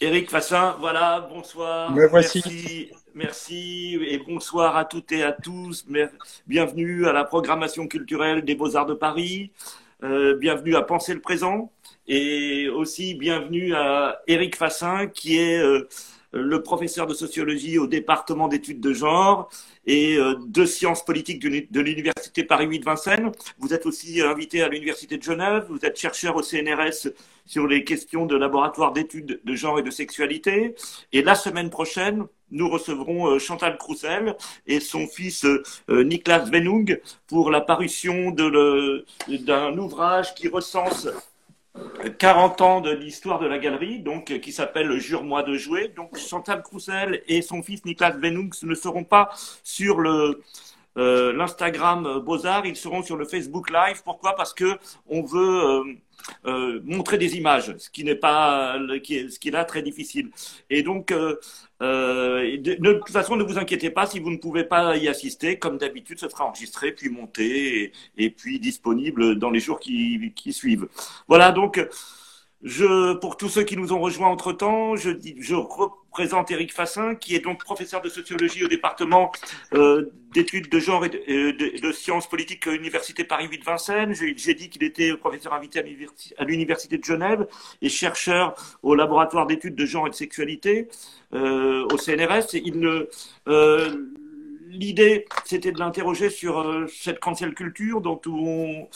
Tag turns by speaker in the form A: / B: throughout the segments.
A: Éric Fassin, voilà, bonsoir.
B: Me voici.
A: Merci, merci et bonsoir à toutes et à tous. Bienvenue à la programmation culturelle des Beaux-Arts de Paris. Euh, bienvenue à Penser le présent et aussi bienvenue à Éric Fassin qui est euh, le professeur de sociologie au département d'études de genre et euh, de sciences politiques de l'université Paris 8 Vincennes. Vous êtes aussi invité à l'université de Genève. Vous êtes chercheur au CNRS sur les questions de laboratoire d'études de genre et de sexualité. Et la semaine prochaine, nous recevrons euh, Chantal Croussel et son fils euh, Niklas Venung pour la parution d'un ouvrage qui recense 40 ans de l'histoire de la galerie, donc qui s'appelle Jure-moi de jouer. Donc Chantal Croussel et son fils Niklas Venung ne seront pas sur le euh, l'Instagram Beaux-Arts, ils seront sur le Facebook Live. Pourquoi? Parce que on veut euh, montrer des images, ce qui n'est pas, ce qui est là très difficile. Et donc, euh, euh, de, toute façon, ne vous inquiétez pas si vous ne pouvez pas y assister. Comme d'habitude, ce sera enregistré, puis monté, et, puis disponible dans les jours qui, qui suivent. Voilà donc. Je, pour tous ceux qui nous ont rejoints entre temps, je, je représente Eric Fassin, qui est donc professeur de sociologie au département euh, d'études de genre et de, sciences politiques à l'université Paris 8 Vincennes. J'ai dit qu'il était professeur invité à l'université de Genève et chercheur au laboratoire d'études de genre et de sexualité euh, au CNRS. Il ne, euh, l'idée, c'était de l'interroger sur euh, cette cancel culture dont on,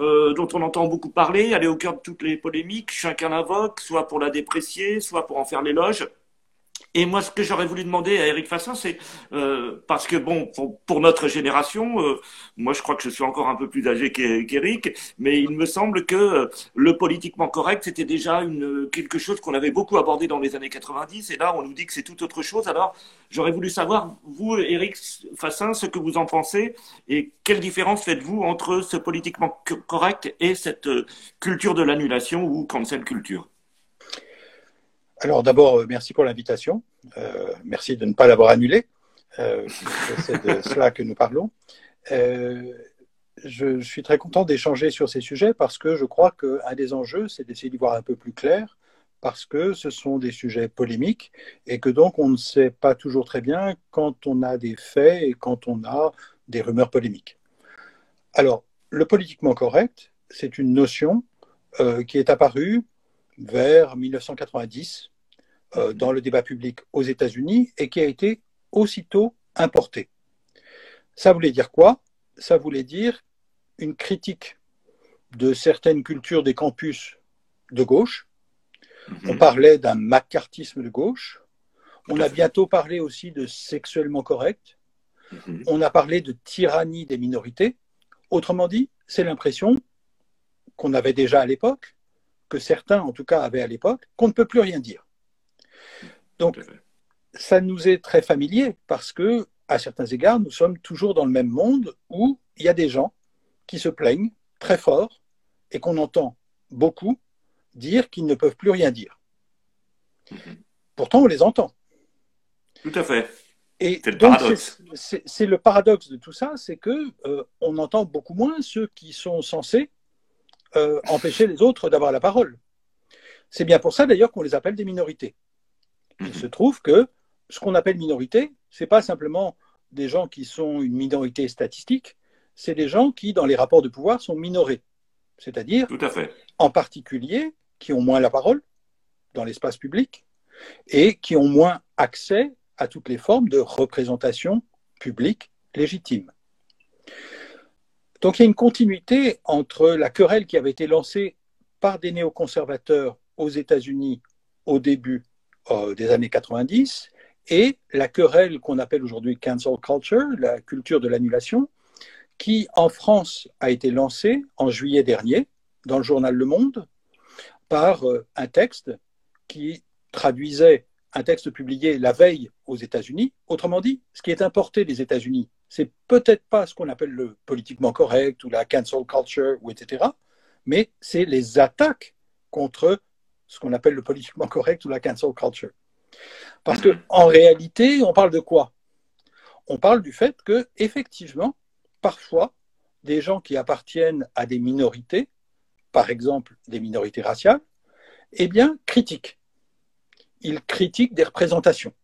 A: euh, dont on entend beaucoup parler. Elle est au cœur de toutes les polémiques. Chacun l'invoque, soit pour la déprécier, soit pour en faire l'éloge. Et moi, ce que j'aurais voulu demander à Eric Fassin, c'est euh, parce que bon, pour, notre génération, euh, moi, je crois que je suis encore un peu plus âgé qu'Eric, mais il me semble que euh, le politiquement correct, c'était déjà une quelque chose qu'on avait beaucoup abordé dans les années 90, et là, on nous dit que c'est tout autre chose. Alors, j'aurais voulu savoir, vous, Eric Fassin, ce que vous en pensez, et quelle différence faites-vous entre ce politiquement correct et cette culture de l'annulation ou cancel culture?
B: Alors d'abord, euh, merci pour l'invitation. Euh, merci de ne pas l'avoir annulé. Euh, c'est de cela que nous parlons. je, suis très content d'échanger sur ces sujets parce que je crois qu'un des enjeux, c'est d'essayer d'y voir un peu plus clair parce que ce sont des sujets polémiques et que donc on ne sait pas toujours très bien quand on a des faits et quand on a des rumeurs polémiques. Alors, le politiquement correct, c'est une notion qui est apparue vers 1990 euh, dans le débat public aux États-Unis et qui a été aussitôt importé. Ça voulait dire quoi? Ça voulait dire une critique de certaines cultures des campus de gauche. On mhm. parlait d'un macartisme de gauche. On a bientôt parlé aussi de sexuellement correct. Mhm. On a parlé de tyrannie des minorités. Autrement dit, c'est l'impression qu'on avait déjà à l'époque, que certains en tout cas avaient à l'époque, qu'on ne peut plus rien dire. Donc, ça nous est très familier parce que, à certains égards, nous sommes toujours dans le même monde où il y a des gens qui se plaignent très fort et qu'on entend beaucoup dire qu'ils ne peuvent plus rien dire. Mhm. Pourtant, on les entend.
A: Tout à fait.
B: Et c'est le paradoxe de tout ça, c'est que euh, on entend beaucoup moins ceux qui sont censés euh, empêcher les autres d'avoir la parole. C'est bien pour ça d'ailleurs qu'on les appelle des minorités. Il se trouve que ce qu'on appelle minorité, ce n'est pas simplement des gens qui sont une minorité statistique, c'est des gens qui, dans les rapports de pouvoir, sont minorés. C'est-à-dire, en particulier, qui ont moins la parole dans l'espace public et qui ont moins accès à toutes les formes de représentation publique légitime. Donc il y a une continuité entre la querelle qui avait été lancée par des néoconservateurs aux États-Unis au début euh, des années 90 et la querelle qu'on appelle aujourd'hui cancel culture, la culture de l'annulation, qui en France a été lancée en juillet dernier dans le journal Le Monde par euh, un texte qui traduisait un texte publié la veille aux États-Unis. Autrement dit, ce qui est importé des États-Unis, c'est peut-être pas ce qu'on appelle le politiquement correct ou la cancel culture ou etc., mais c'est les attaques contre ce qu'on appelle le politiquement correct ou la cancel culture. Parce qu'en réalité, on parle de quoi? On parle du fait que, effectivement, parfois, des gens qui appartiennent à des minorités, par exemple des minorités raciales, eh bien, critiquent. il critique des représentations.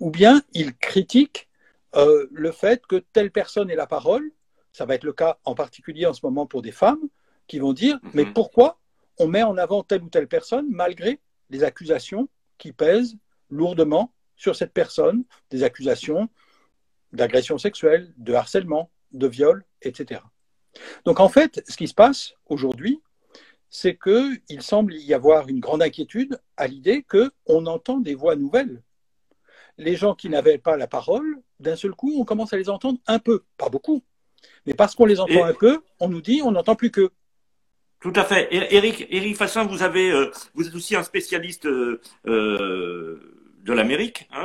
B: Ou bien il critique euh, le fait que telle personne ait la parole. Ça va être le cas en particulier en ce moment pour des femmes qui vont dire mhm. mais pourquoi on met en avant telle ou telle personne malgré les accusations qui pèsent lourdement sur cette personne, des accusations d'agression sexuelle, de harcèlement, de viol, etc. Donc en fait, ce qui se passe aujourd'hui, c'est qu'il semble y avoir une grande inquiétude à l'idée qu'on entend des voix nouvelles. Les gens qui n'avaient pas la parole, d'un seul coup, on commence à les entendre un peu, pas beaucoup. Mais parce qu'on les entend un peu, on nous dit on n'entend plus qu'eux.
A: Tout à fait. Eric, Eric Fassin, vous avez, euh, vous êtes aussi un spécialiste euh, euh, de l'Amérique. Hein,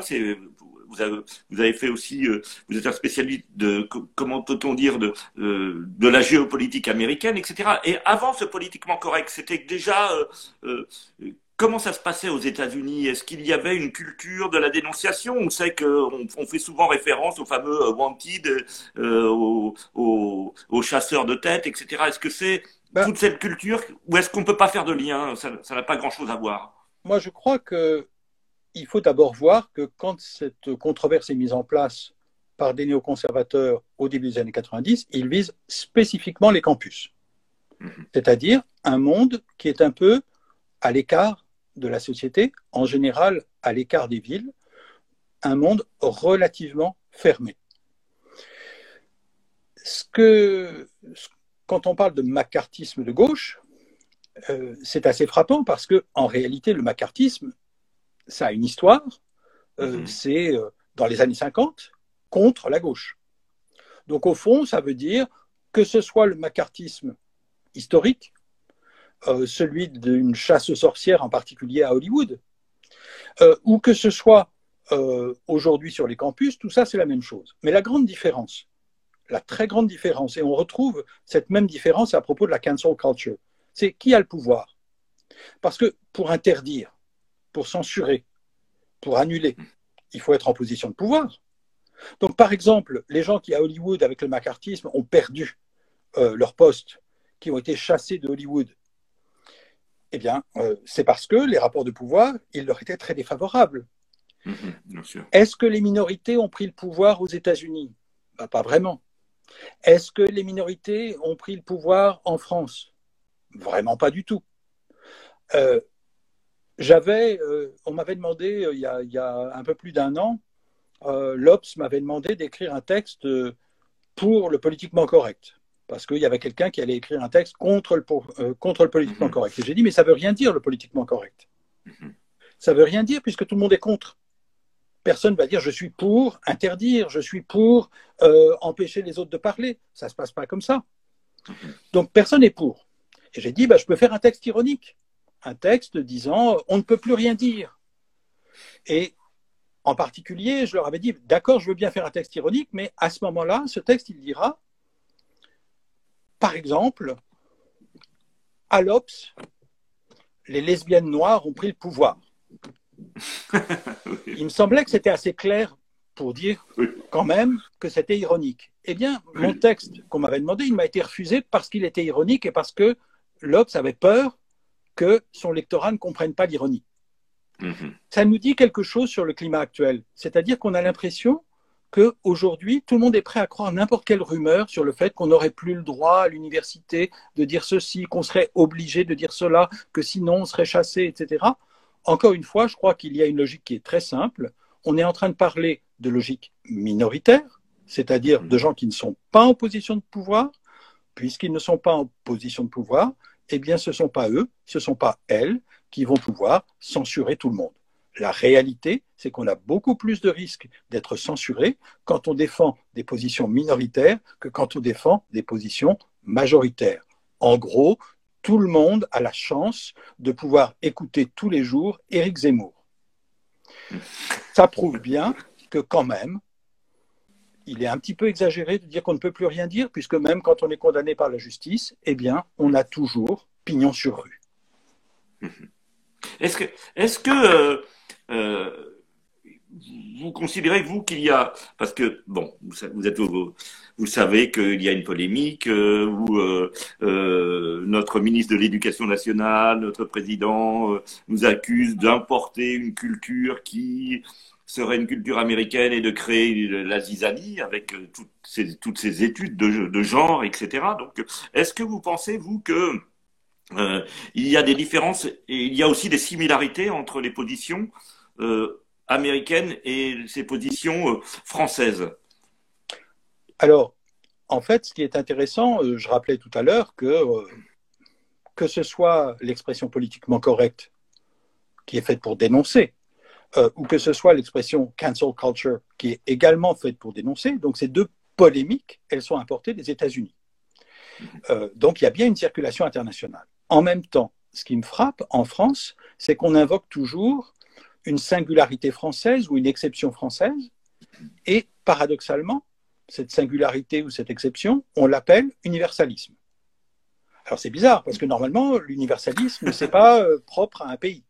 A: vous avez, vous avez fait aussi, euh, vous êtes un spécialiste de, comment peut-on dire, de, euh, de la géopolitique américaine, etc. Et avant ce politiquement correct, c'était déjà euh, Comment ça se passait aux États-Unis? Est-ce qu'il y avait une culture de la dénonciation? On sait qu'on on fait souvent référence aux fameux wanted, aux, aux, chasseurs de tête, etc. Est-ce que c'est ben toute cette culture ou est-ce qu'on ne peut pas faire de lien? Ça n'a pas grand-chose à voir.
B: Moi, je crois que il faut d'abord voir que quand cette controverse est mise en place par des néoconservateurs au début des années 90, ils visent spécifiquement les campus, mhm. c'est-à-dire un monde qui est un peu à l'écart de la société, en général à l'écart des villes, un monde relativement fermé. Ce que, quand on parle de macartisme de gauche, euh, c'est assez frappant parce que en réalité, le macartisme, ça a une histoire. Euh, mhm. C'est euh, dans les années 50 contre la gauche. Donc au fond, ça veut dire que ce soit le macartisme historique, euh, celui d'une chasse aux sorcières en particulier à Hollywood, ou que ce soit aujourd'hui sur les campus, tout ça c'est la même chose. Mais la grande différence, la très grande différence, et on retrouve cette même différence à propos de la cancel culture, c'est qui a le pouvoir. Parce que pour interdire, pour censurer, pour annuler. Il faut être en position de pouvoir. Donc, par exemple, les gens qui, à Hollywood, avec le macartisme, ont perdu euh, leur poste, qui ont été chassés de Hollywood, eh bien, euh, c'est parce que les rapports de pouvoir, ils leur étaient très défavorables. Mm-hmm, Est-ce que les minorités ont pris le pouvoir aux États-Unis? Bah, Pas vraiment. Est-ce que les minorités ont pris le pouvoir en France? Vraiment pas du tout. Euh, j'avais, euh, on m'avait demandé il, y a, un peu plus d'un an, l'Obs m'avait demandé d'écrire un texte pour le politiquement correct. Parce qu'il y avait quelqu'un qui allait écrire un texte contre le, contre le politiquement mhm. correct. Et j'ai dit, mais ça ne veut rien dire le politiquement correct. Mhm. Ça ne veut rien dire puisque tout le monde est contre. Personne ne va dire je suis pour interdire, je suis pour empêcher les autres de parler. Ça ne se passe pas comme ça. Mhm. Donc personne n'est pour. Et j'ai dit, bah, je peux faire un texte ironique un texte disant on ne peut plus rien dire. Et en particulier, je leur avais dit d'accord, je veux bien faire un texte ironique, mais à ce moment-là, ce texte, il dira par exemple, à l'Obs, les lesbiennes noires ont pris le pouvoir. Il me semblait que c'était assez clair pour dire quand même que c'était ironique. Eh bien, mon texte qu'on m'avait demandé, il m'a été refusé parce qu'il était ironique et parce que l'Obs avait peur que son lectorat ne comprenne pas l'ironie. Mhm. Ça nous dit quelque chose sur le climat actuel. C'est-à-dire qu'on a l'impression qu'aujourd'hui, tout le monde est prêt à croire n'importe quelle rumeur sur le fait qu'on n'aurait plus le droit à l'université de dire ceci, qu'on serait obligé de dire cela, que sinon on serait chassé, etc. Encore une fois, je crois qu'il y a une logique qui est très simple. On est en train de parler de logique minoritaire, c'est-à-dire de gens qui ne sont pas en position de pouvoir. Puisqu'ils ne sont pas en position de pouvoir, eh bien, ce ne sont pas eux, ce ne sont pas elles qui vont pouvoir censurer tout le monde. La réalité, c'est qu'on a beaucoup plus de risques d'être censuré quand on défend des positions minoritaires que quand on défend des positions majoritaires. En gros, tout le monde a la chance de pouvoir écouter tous les jours Éric Zemmour. Ça prouve bien que quand même, il est un petit peu exagéré de dire qu'on ne peut plus rien dire, puisque même quand on est condamné par la justice, eh bien, on a toujours pignon sur rue.
A: Est-ce que, est-ce que euh, vous considérez, vous, qu'il y a, parce que, bon, vous, êtes, vous, vous savez qu'il y a une polémique euh, où euh, euh, notre ministre de l'Éducation nationale, notre président, nous accuse d'importer une culture qui serait une culture américaine et de créer la zizanie avec toutes ces, toutes ces études de, de genre, etc. Donc, est-ce que vous pensez, vous, que il y a des différences et il y a aussi des similarités entre les positions euh, américaines et ces positions euh, françaises
B: Alors, en fait, ce qui est intéressant, euh, je rappelais tout à l'heure que que ce soit l'expression politiquement correcte qui est faite pour dénoncer, ou que ce soit l'expression cancel culture qui est également faite pour dénoncer, donc ces deux polémiques, elles sont importées des États-Unis. Donc il y a bien une circulation internationale. En même temps, ce qui me frappe en France, c'est qu'on invoque toujours une singularité française ou une exception française, et paradoxalement, cette singularité ou cette exception, on l'appelle universalisme. Alors c'est bizarre, parce que normalement, l'universalisme, c'est pas euh, propre à un pays.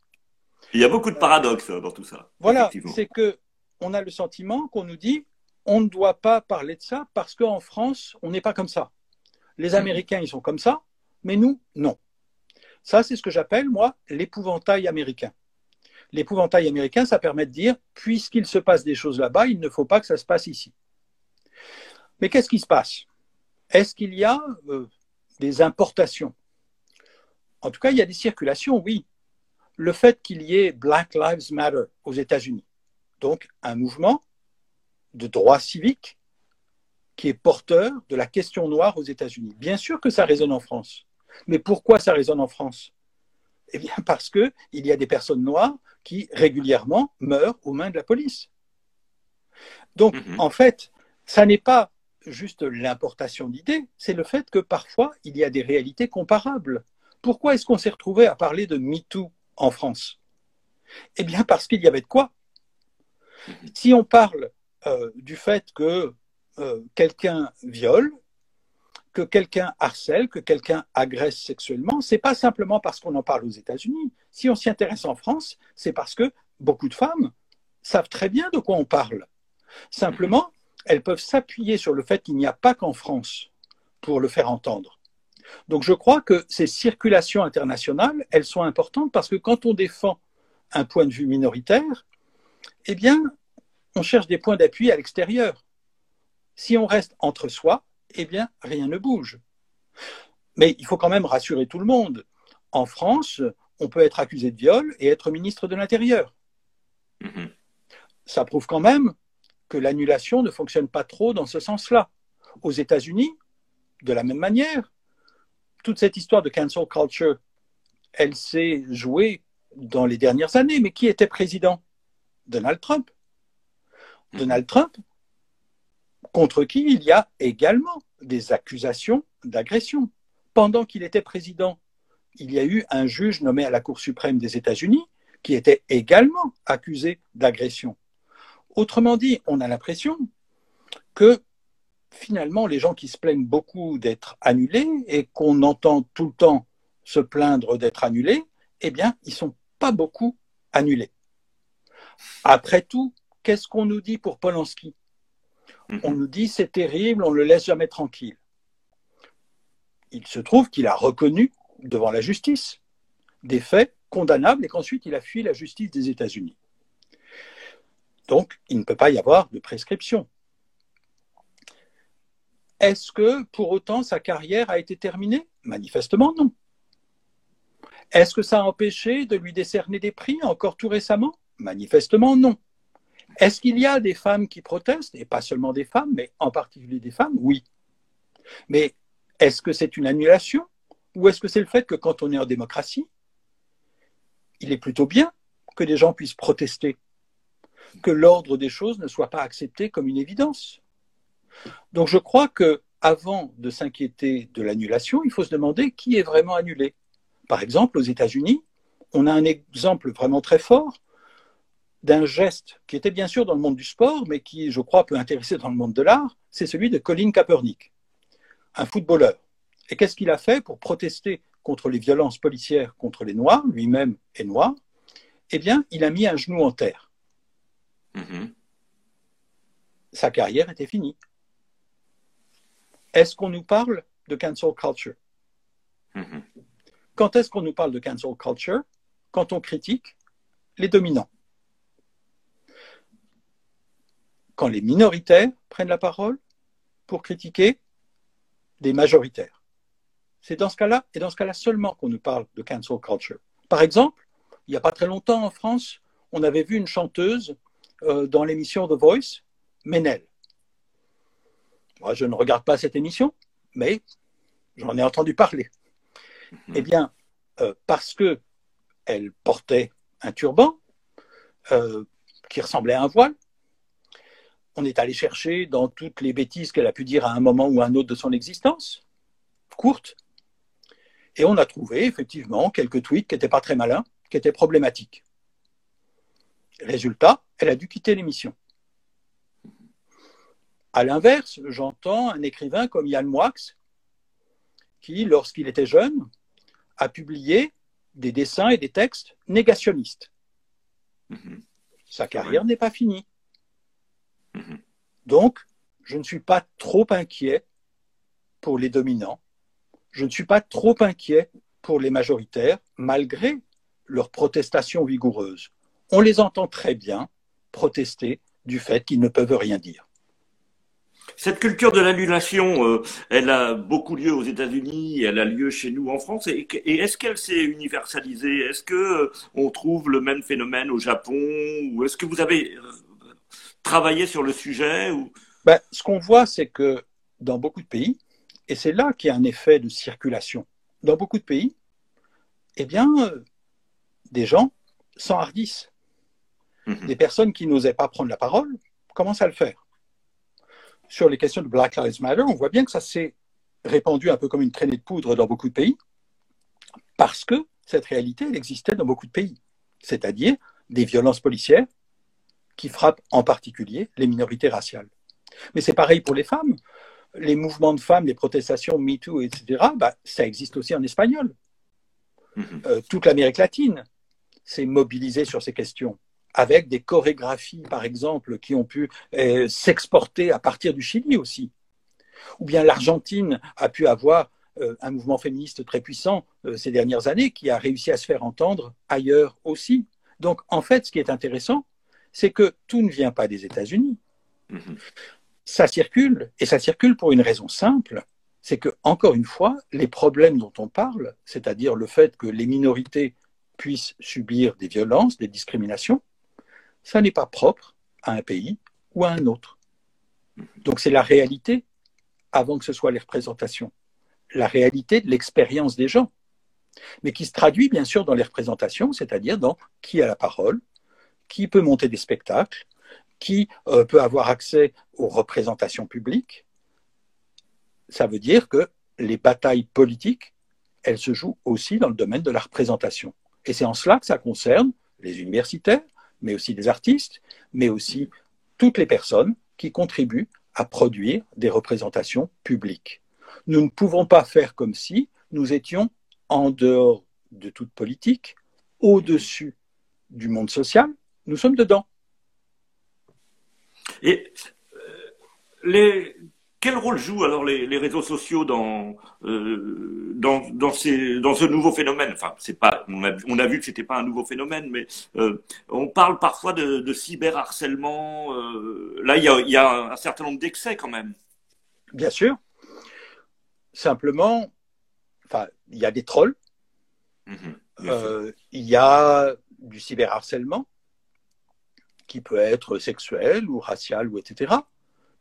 A: Il y a beaucoup de paradoxes dans tout ça.
B: Voilà, c'est que on a le sentiment qu'on nous dit on ne doit pas parler de ça parce qu'en France, on n'est pas comme ça. Les Américains, ils sont comme ça, mais nous, non. Ça, c'est ce que j'appelle, moi, l'épouvantail américain. L'épouvantail américain, ça permet de dire, puisqu'il se passe des choses là-bas, il ne faut pas que ça se passe ici. Mais qu'est-ce qui se passe? Est-ce qu'il y a euh, des importations? En tout cas, il y a des circulations, oui. Le fait qu'il y ait Black Lives Matter aux États-Unis, donc un mouvement de droit civique qui est porteur de la question noire aux États-Unis. Bien sûr que ça résonne en France. Mais pourquoi ça résonne en France? Eh bien parce qu'il y a des personnes noires qui régulièrement meurent aux mains de la police. Donc, -hmm. en fait, ça n'est pas juste l'importation d'idées, c'est le fait que parfois, il y a des réalités comparables. Pourquoi est-ce qu'on s'est retrouvé à parler de MeToo en France? Eh bien, parce qu'il y avait de quoi. Si on parle euh, du fait que euh, quelqu'un viole, que quelqu'un harcèle, que quelqu'un agresse sexuellement, c'est pas simplement parce qu'on en parle aux États-Unis. Si on s'y intéresse en France, c'est parce que beaucoup de femmes savent très bien de quoi on parle. Simplement, elles peuvent s'appuyer sur le fait qu'il n'y a pas qu'en France pour le faire entendre. Donc je crois que ces circulations internationales, elles sont importantes parce que quand on défend un point de vue minoritaire, eh bien, on cherche des points d'appui à l'extérieur. Si on reste entre soi, eh bien, rien ne bouge. Mais il faut quand même rassurer tout le monde. En France, on peut être accusé de viol et être ministre de l'Intérieur. Mm -hmm. Ça prouve quand même que l'annulation ne fonctionne pas trop dans ce sens-là. Aux États-Unis, de la même manière, toute cette histoire de cancel culture, elle s'est jouée dans les dernières années. Mais qui était président? Donald Trump. Donald Trump, contre qui il y a également des accusations d'agression. Pendant qu'il était président, il y a eu un juge nommé à la Cour suprême des États-Unis qui était également accusé d'agression. Autrement dit, on a l'impression que finalement, les gens qui se plaignent beaucoup d'être annulés et qu'on entend tout le temps se plaindre d'être annulés, eh bien, ils ne sont pas beaucoup annulés. Après tout, qu'est-ce qu'on nous dit pour Polanski? On nous dit c'est terrible, on ne le laisse jamais tranquille. Il se trouve qu'il a reconnu devant la justice des faits condamnables et qu'ensuite il a fui la justice des États-Unis. Donc, il ne peut pas y avoir de prescription. Est-ce que pour autant sa carrière a été terminée? Manifestement non. Est-ce que ça a empêché de lui décerner des prix encore tout récemment? Manifestement non. Est-ce qu'il y a des femmes qui protestent Et pas seulement des femmes, mais en particulier des femmes? Oui. Mais est-ce que c'est une annulation? Ou est-ce que c'est le fait que quand on est en démocratie, il est plutôt bien que les gens puissent protester? Que l'ordre des choses ne soit pas accepté comme une évidence? Donc je crois que avant de s'inquiéter de l'annulation, il faut se demander qui est vraiment annulé. Par exemple, aux États-Unis, on a un exemple vraiment très fort d'un geste qui était bien sûr dans le monde du sport, mais qui, je crois, peut intéresser dans le monde de l'art, c'est celui de Colin Kaepernick, un footballeur. Et qu'est-ce qu'il a fait pour protester contre les violences policières contre les Noirs, lui-même est noir? Eh bien, il a mis un genou en terre. mm-hmm. sa carrière était finie. Est-ce qu'on nous parle de cancel culture? Mm-hmm. Quand est-ce qu'on nous parle de cancel culture? Quand on critique les dominants. Quand les minoritaires prennent la parole pour critiquer des majoritaires. C'est dans ce cas-là, et dans ce cas-là seulement qu'on nous parle de cancel culture. Par exemple, il n'y a pas très longtemps en France, on avait vu une chanteuse euh, dans l'émission The Voice, Ménel. Moi, je ne regarde pas cette émission, mais j'en ai entendu parler. Mhm. Eh bien, euh, parce que elle portait un turban euh, qui ressemblait à un voile, on est allé chercher dans toutes les bêtises qu'elle a pu dire à un moment ou à un autre de son existence, courte, et on a trouvé effectivement quelques tweets qui n'étaient pas très malins, qui étaient problématiques. Résultat, elle a dû quitter l'émission. À l'inverse, j'entends un écrivain comme Yann Moix, qui, lorsqu'il était jeune, a publié des dessins et des textes négationnistes. Mhm. Sa carrière n'est pas finie. Mhm. Donc, je ne suis pas trop inquiet pour les dominants. Je ne suis pas trop inquiet pour les majoritaires, malgré leurs protestations vigoureuses. On les entend très bien protester du fait qu'ils ne peuvent rien dire.
A: Cette culture de l'annulation, euh, elle a beaucoup lieu aux États-Unis, elle a lieu chez nous en France. Et, est-ce qu'elle s'est universalisée? Est-ce que euh, on trouve le même phénomène au Japon? Ou est-ce que vous avez travailler sur le sujet ou...
B: Ben, ce qu'on voit, c'est que dans beaucoup de pays, et c'est là qu'il y a un effet de circulation, dans beaucoup de pays, eh bien, euh, des gens s'enhardissent. Mhm. Des personnes qui n'osaient pas prendre la parole commencent à le faire. Sur les questions de Black Lives Matter, on voit bien que ça s'est répandu un peu comme une traînée de poudre dans beaucoup de pays, parce que cette réalité, elle existait dans beaucoup de pays, c'est-à-dire des violences policières qui frappent en particulier les minorités raciales. Mais c'est pareil pour les femmes. Les mouvements de femmes, les protestations MeToo, etc., bah, ça existe aussi en espagnol. Mhm. Euh, toute l'Amérique latine s'est mobilisée sur ces questions, avec des chorégraphies, par exemple, qui ont pu euh, s'exporter à partir du Chili aussi. Ou bien l'Argentine a pu avoir euh, un mouvement féministe très puissant ces dernières années qui a réussi à se faire entendre ailleurs aussi. Donc, en fait, ce qui est intéressant, c'est que tout ne vient pas des États-Unis. Mhm. Ça circule, et ça circule pour une raison simple, c'est que, encore une fois, les problèmes dont on parle, c'est-à-dire le fait que les minorités puissent subir des violences, des discriminations, ça n'est pas propre à un pays ou à un autre. Mhm. Donc c'est la réalité avant que ce soit les représentations, la réalité de l'expérience des gens, mais qui se traduit bien sûr dans les représentations, c'est-à-dire dans qui a la parole, qui peut monter des spectacles, qui euh, peut avoir accès aux représentations publiques. Ça veut dire que les batailles politiques, elles se jouent aussi dans le domaine de la représentation. Et c'est en cela que ça concerne les universitaires, mais aussi les artistes, mais aussi toutes les personnes qui contribuent à produire des représentations publiques. Nous ne pouvons pas faire comme si nous étions en dehors de toute politique, au-dessus du monde social, nous sommes dedans.
A: Et euh, les, quel rôle jouent alors les, réseaux sociaux dans, euh, dans, dans, ces, dans ce nouveau phénomène? Enfin, c'est pas, on a, on a vu que c'était pas un nouveau phénomène, mais euh, on parle parfois de, de cyberharcèlement. là, il y a, y a, un certain nombre d'excès quand même.
B: Bien sûr. Simplement, enfin, il y a des trolls. Mhm, il y a du cyberharcèlement qui peut être sexuel ou racial ou etc.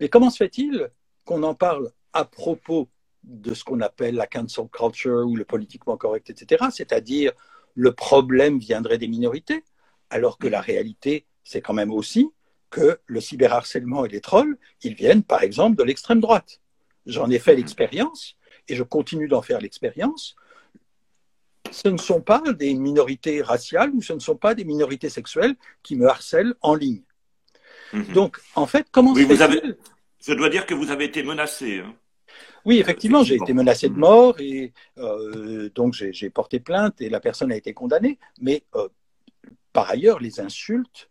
B: Mais comment se fait-il qu'on en parle à propos de ce qu'on appelle la cancel culture ou le politiquement correct, etc. C'est-à-dire le problème viendrait des minorités, alors que la réalité, c'est quand même aussi que le cyberharcèlement et les trolls, ils viennent par exemple de l'extrême droite. J'en ai fait l'expérience et je continue d'en faire l'expérience ce ne sont pas des minorités raciales ou ce ne sont pas des minorités sexuelles qui me harcèlent en ligne. Mhm. Donc, en fait, comment
A: oui, vous avez... Je dois dire que vous avez été menacé. Hein.
B: Oui, effectivement, j'ai été menacé de mhm. mort et euh, donc j'ai porté plainte et la personne a été condamnée. Mais euh, par ailleurs, les insultes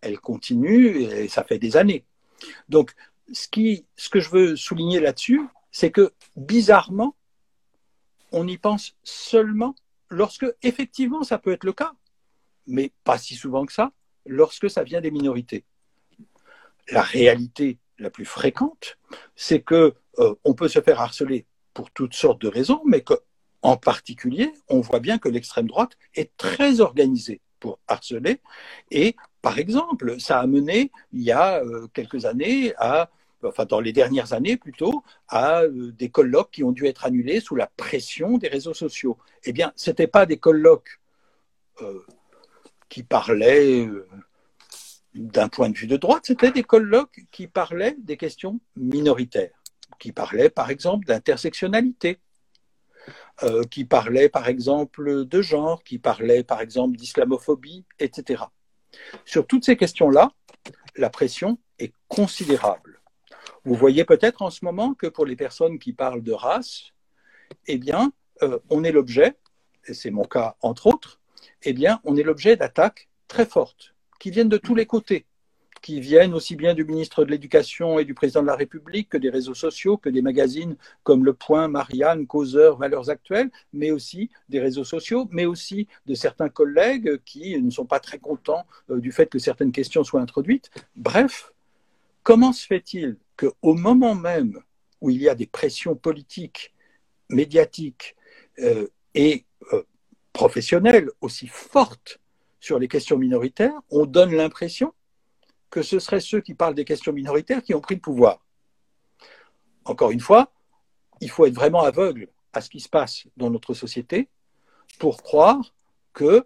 B: elle continue et ça fait des années. Donc, ce, qui, ce que je veux souligner là-dessus, c'est que bizarrement, on y pense seulement lorsque, effectivement, ça peut être le cas, mais pas si souvent que ça, lorsque ça vient des minorités. La réalité la plus fréquente, c'est que euh, on peut se faire harceler pour toutes sortes de raisons, mais qu'en particulier, on voit bien que l'extrême droite est très organisée pour harceler. Et par exemple, ça a mené, il y a euh, quelques années, à enfin dans les dernières années plutôt, à euh, des colloques qui ont dû être annulés sous la pression des réseaux sociaux. Eh bien, ce n'étaient pas des colloques euh, qui parlaient d'un point de vue de droite, c'était des colloques qui parlaient des questions minoritaires, qui parlaient par exemple d'intersectionnalité, euh, qui parlaient par exemple de genre, qui parlaient par exemple d'islamophobie, etc. Sur toutes ces questions-là, la pression est considérable. Vous voyez peut-être en ce moment que pour les personnes qui parlent de race, eh bien, euh, on est l'objet, et c'est mon cas entre autres, eh bien, on est l'objet d'attaques très fortes qui viennent de tous les côtés qui viennent aussi bien du ministre de l'Éducation et du président de la République que des réseaux sociaux, que des magazines comme Le Point, Marianne, Causeur, Valeurs Actuelles, mais aussi des réseaux sociaux, mais aussi de certains collègues qui ne sont pas très contents euh, du fait que certaines questions soient introduites. Bref, comment se fait-il qu'au moment même où il y a des pressions politiques, médiatiques euh, et euh, professionnelles aussi fortes sur les questions minoritaires, on donne l'impression que ce seraient ceux qui parlent des questions minoritaires qui ont pris le pouvoir. Encore une fois, il faut être vraiment aveugle à ce qui se passe dans notre société pour croire que,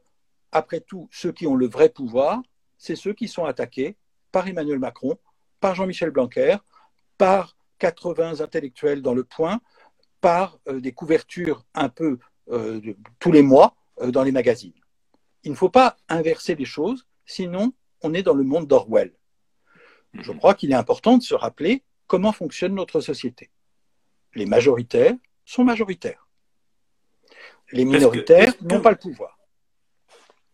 B: après tout, ceux qui ont le vrai pouvoir, c'est ceux qui sont attaqués par Emmanuel Macron, par Jean-Michel Blanquer, par 80 intellectuels dans le point, par euh, des couvertures un peu euh, tous les mois euh, dans les magazines. Il ne faut pas inverser les choses, sinon on est dans le monde d'Orwell. Je mhm. crois qu'il est important de se rappeler comment fonctionne notre société. Les majoritaires sont majoritaires. Les minoritaires n'ont pas le pouvoir.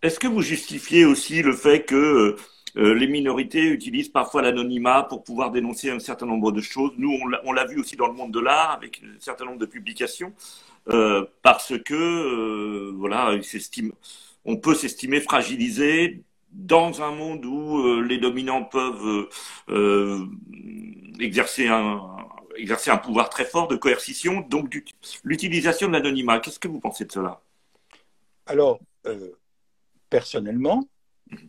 A: Est-ce que vous justifiez aussi le fait que euh, les minorités utilisent parfois l'anonymat pour pouvoir dénoncer un certain nombre de choses Nous, on l'a vu aussi dans le monde de l'art avec un certain nombre de publications, euh, parce que euh, voilà, on peut s'estimer fragilisé dans un monde où les dominants peuvent exercer un exercer un pouvoir très fort de coercition, donc l'utilisation de l'anonymat. Qu'est-ce que vous pensez de cela?
B: Alors, personnellement,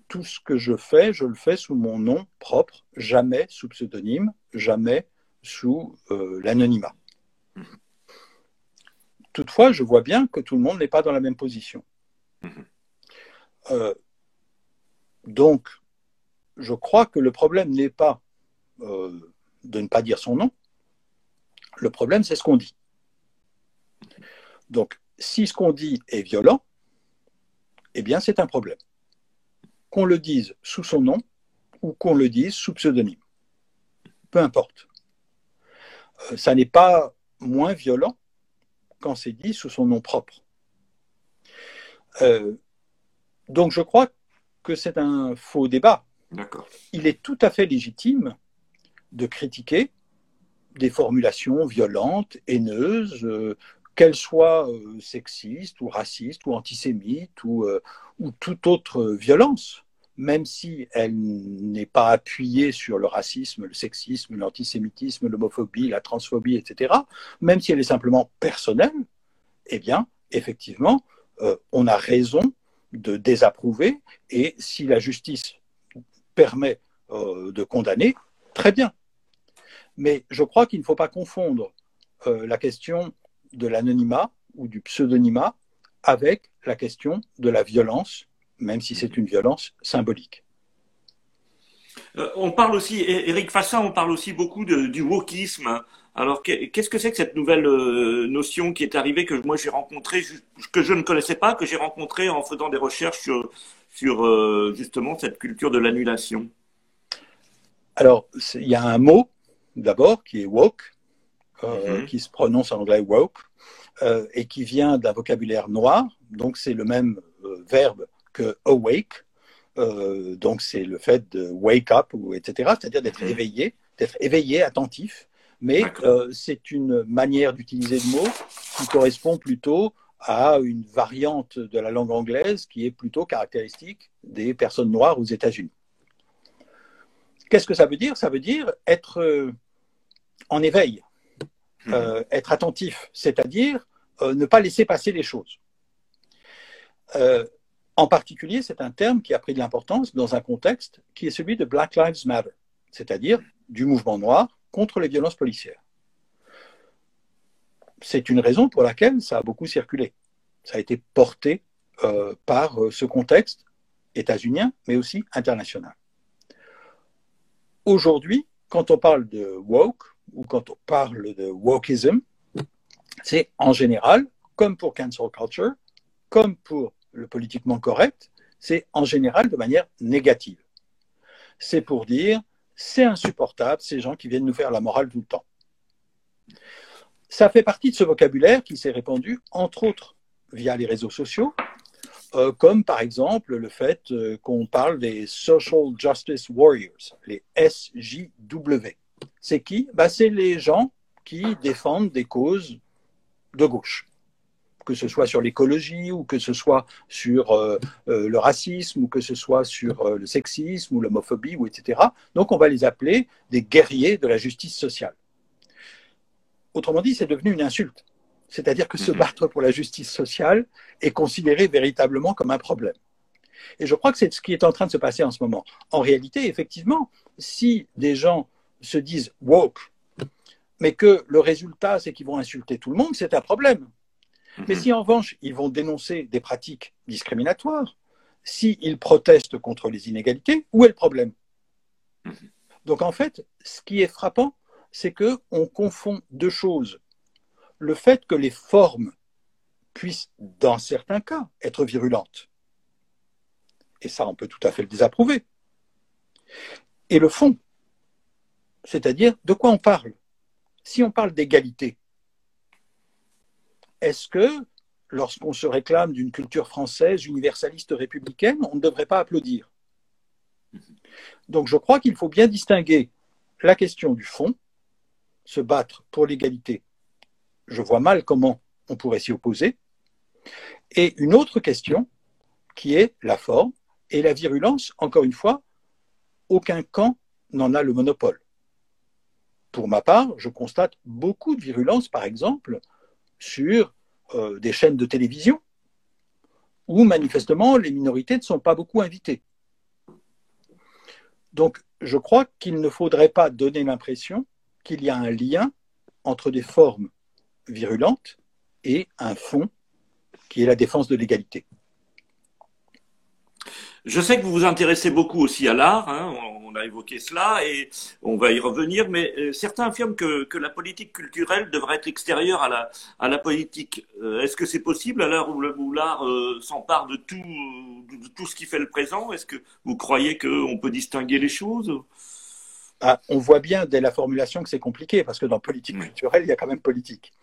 B: tout ce que je fais, je le fais sous mon nom propre, jamais sous pseudonyme, jamais sous l'anonymat. Toutefois, je vois bien que tout le monde n'est pas dans la même position. Mhm. Donc, je crois que le problème n'est pas euh, de ne pas dire son nom. Le problème, c'est ce qu'on dit. Donc, si ce qu'on dit est violent, eh bien, c'est un problème. Qu'on le dise sous son nom ou qu'on le dise sous pseudonyme. Peu importe. Euh, ça n'est pas moins violent quand c'est dit sous son nom propre. Euh, donc, je crois que c'est un faux débat. Il est tout à fait légitime de critiquer des formulations violentes, haineuses, euh, qu'elles soient euh, sexistes ou racistes ou antisémites ou, ou toute autre violence, même si elle n'est pas appuyée sur le racisme, le sexisme, l'antisémitisme, l'homophobie, la transphobie, etc., même si elle est simplement personnelle, eh bien, effectivement, on a raison de désapprouver, et si la justice permet euh, de condamner, très bien. Mais je crois qu'il ne faut pas confondre euh, la question de l'anonymat ou du pseudonymat avec la question de la violence, même si c'est une violence symbolique.
A: Euh, on parle aussi, Eric Fassin, on parle aussi beaucoup du wokisme. Alors, qu'est-ce que c'est que cette nouvelle euh, notion qui est arrivée que moi j'ai rencontrée, que je ne connaissais pas, que j'ai rencontrée en faisant des recherches sur, euh, justement cette culture de l'annulation?
B: Alors, il y a un mot d'abord qui est woke, euh, mm-hmm. qui se prononce en anglais woke, et qui vient d'un vocabulaire noir. Donc, c'est le même verbe que awake, Euh, donc c'est le fait de wake up, ou, etc., c'est-à-dire d'être éveillé, d'être éveillé, attentif. Mais euh, c'est une manière d'utiliser le mot qui correspond plutôt à une variante de la langue anglaise qui est plutôt caractéristique des personnes noires aux États-Unis. Qu'est-ce que ça veut dire? Ça veut dire être euh, en éveil. Euh, être attentif, c'est-à-dire euh, ne pas laisser passer les choses. en particulier, c'est un terme qui a pris de l'importance dans un contexte qui est celui de Black Lives Matter, c'est-à-dire du mouvement noir contre les violences policières c'est une raison pour laquelle ça a beaucoup circulé. Ça a été porté euh, par euh, ce contexte états-unien, mais aussi international. Aujourd'hui, quand on parle de woke ou quand on parle de wokeism, c'est en général, comme pour cancel culture, comme pour le politiquement correct, c'est en général de manière négative. C'est pour dire, c'est insupportable ces gens qui viennent nous faire la morale tout le temps ça fait partie de ce vocabulaire qui s'est répandu, entre autres, via les réseaux sociaux, euh, comme par exemple le fait euh, qu'on parle des Social Justice Warriors, les SJW. C'est qui bah, C'est les gens qui défendent des causes de gauche, que ce soit sur l'écologie ou que ce soit sur euh, le racisme ou que ce soit sur le sexisme ou l'homophobie ou etc. Donc on va les appeler des guerriers de la justice sociale. Autrement dit, c'est devenu une insulte. C'est-à-dire que se mhm. battre pour la justice sociale est considéré véritablement comme un problème. Et je crois que c'est ce qui est en train de se passer en ce moment. En réalité, effectivement, si des gens se disent woke, mais que le résultat, c'est qu'ils vont insulter tout le monde, c'est un problème. Mhm. Mais si en revanche, ils vont dénoncer des pratiques discriminatoires, s'ils protestent contre les inégalités, où est le problème? Mhm. Donc en fait, ce qui est frappant, c'est qu'on confond deux choses. Le fait que les formes puissent, dans certains cas, être virulentes. Et ça, on peut tout à fait le désapprouver. Et le fond, c'est-à-dire de quoi on parle? Si on parle d'égalité, est-ce que lorsqu'on se réclame d'une culture française universaliste républicaine, on ne devrait pas applaudir? Donc je crois qu'il faut bien distinguer la question du fond se battre pour l'égalité, je vois mal comment on pourrait s'y opposer. Et une autre question qui est la forme et la virulence, encore une fois, aucun camp n'en a le monopole. Pour ma part, je constate beaucoup de virulence, par exemple, sur euh, des chaînes de télévision où manifestement les minorités ne sont pas beaucoup invitées. Donc, je crois qu'il ne faudrait pas donner l'impression qu'il y a un lien entre des formes virulentes et un fond qui est la défense de l'égalité.
A: Je sais que vous vous intéressez beaucoup aussi à l'art, hein, on a évoqué cela et on va y revenir, mais euh, certains affirment que, la politique culturelle devrait être extérieure à la, à la politique. Euh, est-ce que c'est possible à l'heure où, l'art euh, s'empare de tout, de tout ce qui fait le présent? Est-ce que vous croyez qu'on peut distinguer les choses?
B: Ah, on voit bien dès la formulation que c'est compliqué, parce que dans politique culturelle, il y a quand même politique.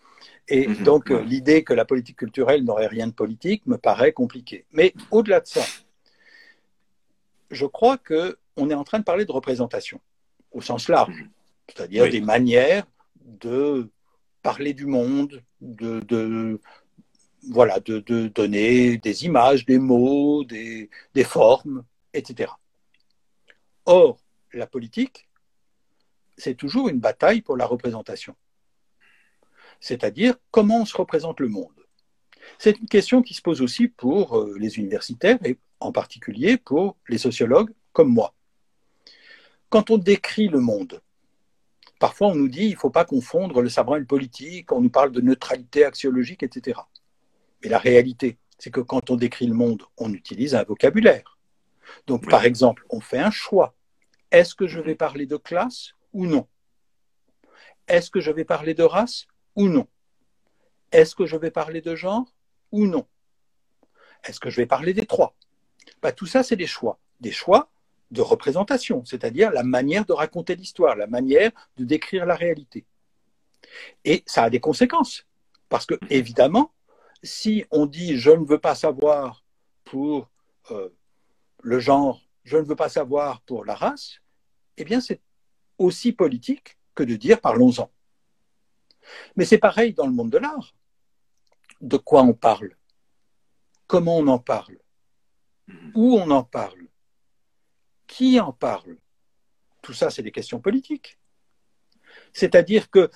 B: Et mhm. donc, l'idée que la politique culturelle n'aurait rien de politique me paraît compliquée. Mais au-delà de ça, je crois qu'on est en train de parler de représentation, au sens large, mhm. c'est-à-dire des manières de parler du monde, de, voilà, de, donner des images, des mots, des formes, etc. Or, la politique, c'est toujours une bataille pour la représentation. C'est-à-dire comment on se représente le monde? C'est une question qui se pose aussi pour euh, les universitaires et en particulier pour les sociologues comme moi. Quand on décrit le monde, parfois on nous dit il ne faut pas confondre le savoir et le politique, on nous parle de neutralité axiologique, etc. Mais la réalité, c'est que quand on décrit le monde, on utilise un vocabulaire. Donc, par exemple, on fait un choix. Est-ce que je vais parler de classe ou non? Est-ce que je vais parler de race ou non? Est-ce que je vais parler de genre ou non? Est-ce que je vais parler des trois? Bah, Tout ça, c'est des choix. Des choix de représentation, c'est-à-dire la manière de raconter l'histoire, la manière de décrire la réalité. Et ça a des conséquences. Parce que, évidemment, si on dit je ne veux pas savoir pour euh, le genre, je ne veux pas savoir pour la race, eh bien c'est aussi politique que de dire parlons-en. Mais c'est pareil dans le monde de l'art. De quoi on parle? Comment on en parle? Où on en parle? Qui en parle? Tout ça, c'est des questions politiques. C'est-à-dire que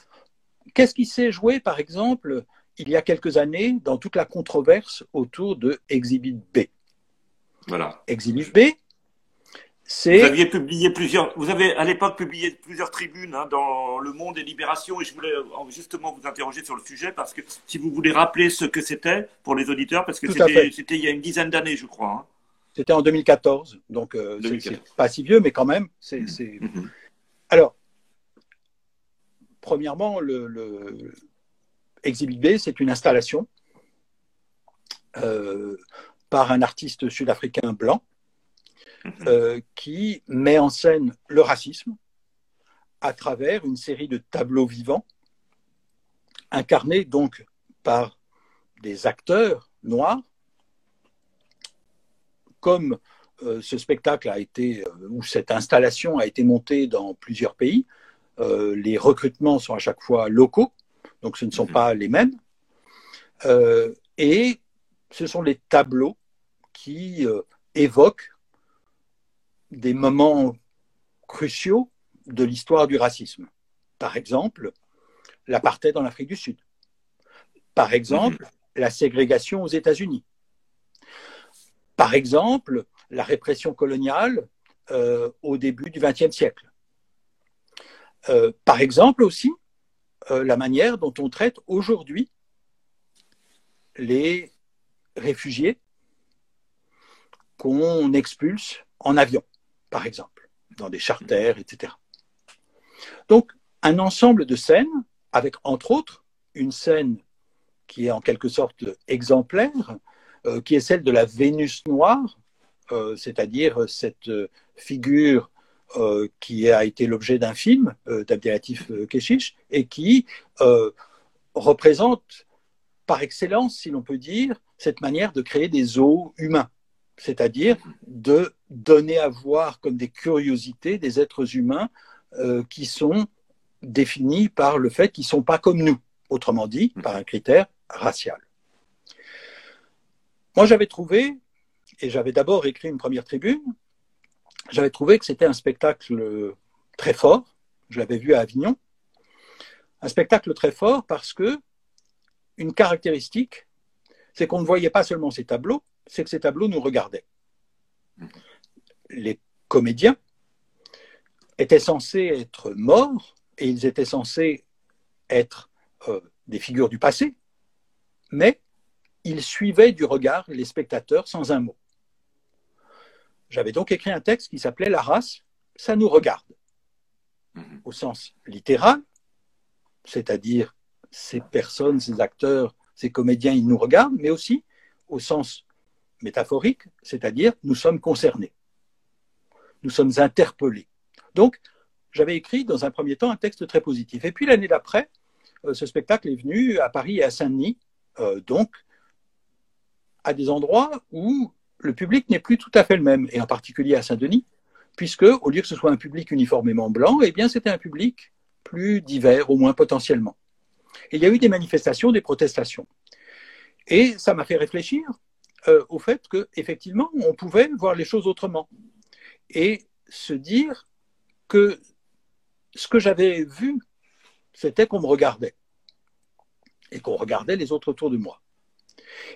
B: qu'est-ce qui s'est joué, par exemple, il y a quelques années, dans toute la controverse autour de Exhibit B?
A: Voilà.
B: Exhibit B, c'est.
A: Vous aviez publié plusieurs, vous avez à l'époque publié plusieurs tribunes hein, dans Le Monde et Libération, et je voulais justement vous interroger sur le sujet parce que si vous voulez rappeler ce que c'était pour les auditeurs, parce que c'était il y a une dizaine d'années, je crois. Hein.
B: C'était en 2014, donc euh, c'est pas si vieux, mais quand même, c'est. Mm-hmm. Alors, premièrement, le, Exhibit B, c'est une installation euh, par un artiste sud-africain blanc mhm. euh, qui met en scène le racisme à travers une série de tableaux vivants incarnés donc par des acteurs noirs, comme euh, ce spectacle a été, ou cette installation a été montée dans plusieurs pays, euh, les recrutements sont à chaque fois locaux, donc ce ne sont mhm. pas les mêmes. Euh, et ce sont les tableaux qui euh, évoquent des moments cruciaux de l'histoire du racisme. Par exemple, l'apartheid en Afrique du Sud. Par exemple, mhm. la ségrégation aux États-Unis. Par exemple, la répression coloniale au début du XXe siècle. Euh, par exemple aussi, euh, la manière dont on traite aujourd'hui les réfugiés qu'on expulse en avion, par exemple, dans des charters, etc. Donc, un ensemble de scènes avec, entre autres, une scène qui est en quelque sorte exemplaire, euh, qui est celle de la Vénus noire, c'est-à-dire cette figure euh, qui a été l'objet d'un film euh, d'Abdelatif euh, Keshish et qui représente par excellence, si l'on peut dire, cette manière de créer des zoos humains, c'est-à-dire de donner à voir comme des curiosités des êtres humains qui sont définis par le fait qu'ils ne sont pas comme nous, autrement dit, par un critère racial. Moi, j'avais trouvé, et j'avais d'abord écrit une première tribune, j'avais trouvé que c'était un spectacle très fort. Je l'avais vu à Avignon. Un spectacle très fort parce que une caractéristique, c'est qu'on ne voyait pas seulement ces tableaux, c'est que ces tableaux nous regardaient. Les comédiens étaient censés être morts et ils étaient censés être euh, des figures du passé, mais ils suivaient du regard les spectateurs sans un mot. J'avais donc écrit un texte qui s'appelait La race, ça nous regarde, mhm. au sens littéral, c'est-à-dire ces personnes, ces acteurs, ces comédiens, ils nous regardent, mais aussi au sens métaphorique, c'est-à-dire nous sommes concernés, nous sommes interpellés. Donc, j'avais écrit dans un premier temps un texte très positif. Et puis l'année d'après, euh, ce spectacle est venu à Paris et à Saint-Denis, euh, donc à des endroits où le public n'est plus tout à fait le même, et en particulier à Saint-Denis, puisque au lieu que ce soit un public uniformément blanc, eh bien c'était un public plus divers, au moins potentiellement. Il y a eu des manifestations, des protestations. Et ça m'a fait réfléchir euh, au fait qu'effectivement, on pouvait voir les choses autrement et se dire que ce que j'avais vu, c'était qu'on me regardait et qu'on regardait les autres autour de moi.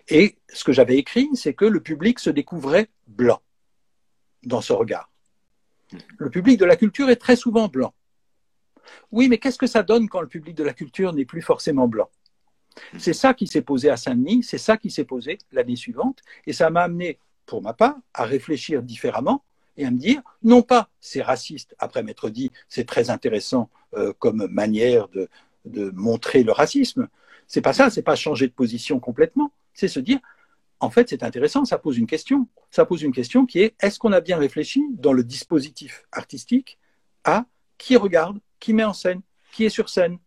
B: Et ce que j'avais écrit, c'est que le public se découvrait blanc dans ce regard. Le public de la culture est très souvent blanc. Oui, mais qu'est-ce que ça donne quand le public de la culture n'est plus forcément blanc? C'est ça qui s'est posé à Saint-Denis, c'est ça qui s'est posé l'année suivante, et ça m'a amené, pour ma part, à réfléchir différemment et à me dire, non pas c'est raciste, après m'être dit c'est très intéressant euh, comme manière de, de montrer le racisme, c'est pas ça, c'est pas changer de position complètement, c'est se dire, en fait, c'est intéressant, ça pose une question. Ça pose une question qui est, est-ce qu'on a bien réfléchi dans le dispositif artistique à qui regarde, qui met en scène, qui est sur scène?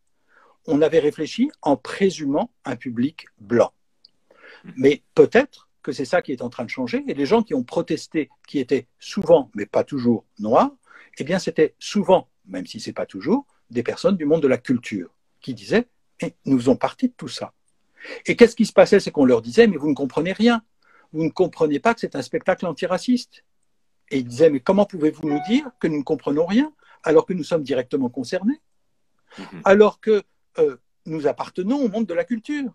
B: On avait réfléchi en présumant un public blanc. Mais peut-être que c'est ça qui est en train de changer. Et les gens qui ont protesté, qui étaient souvent, mais pas toujours, noirs, eh bien, c'était souvent, même si ce n'est pas toujours, des personnes du monde de la culture qui disaient eh, Nous faisons partie de tout ça. Et qu'est-ce qui se passait? C'est qu'on leur disait Mais vous ne comprenez rien. Vous ne comprenez pas que c'est un spectacle antiraciste. Et ils disaient Mais comment pouvez-vous nous dire que nous ne comprenons rien alors que nous sommes directement concernés? Mhm. Alors que euh, nous appartenons au monde de la culture.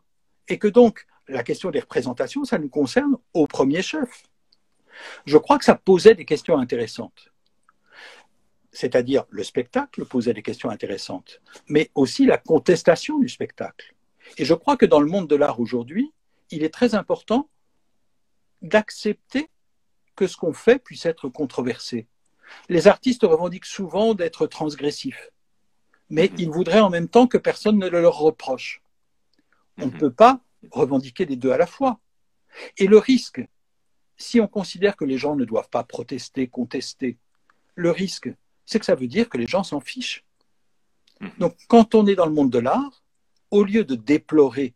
B: Et que donc, la question des représentations, ça nous concerne au premier chef. Je crois que ça posait des questions intéressantes. C'est-à-dire, le spectacle posait des questions intéressantes, mais aussi la contestation du spectacle. Et je crois que dans le monde de l'art aujourd'hui, il est très important d'accepter que ce qu'on fait puisse être controversé. Les artistes revendiquent souvent d'être transgressifs, mais ils voudraient en même temps que personne ne le leur reproche. On ne mhm. peut pas revendiquer les deux à la fois. Et le risque, si on considère que les gens ne doivent pas protester, contester, le risque, c'est que ça veut dire que les gens s'en fichent. Mhm. Donc quand on est dans le monde de l'art, au lieu de déplorer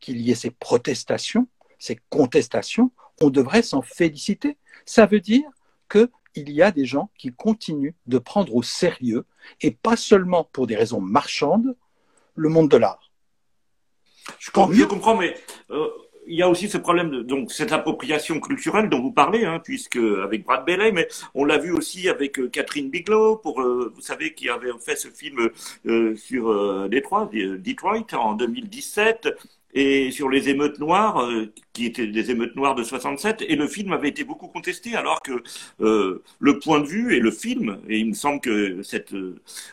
B: qu'il y ait ces protestations, ces contestations, on devrait s'en féliciter. Ça veut dire qu'il y a des gens qui continuent de prendre au sérieux, et pas seulement pour des raisons marchandes, le monde de l'art.
A: Je, comprends, mais euh, il y a aussi ce problème de donc cette appropriation culturelle dont vous parlez, hein, puisque avec Brad Bailey, mais on l'a vu aussi avec euh, Catherine Bigelow, pour euh, vous savez qui avait fait ce film sur Detroit, Detroit en 2017 et sur les émeutes noires, qui étaient des émeutes noires de 67, et le film avait été beaucoup contesté, alors que le point de vue et le film, et il me semble que cette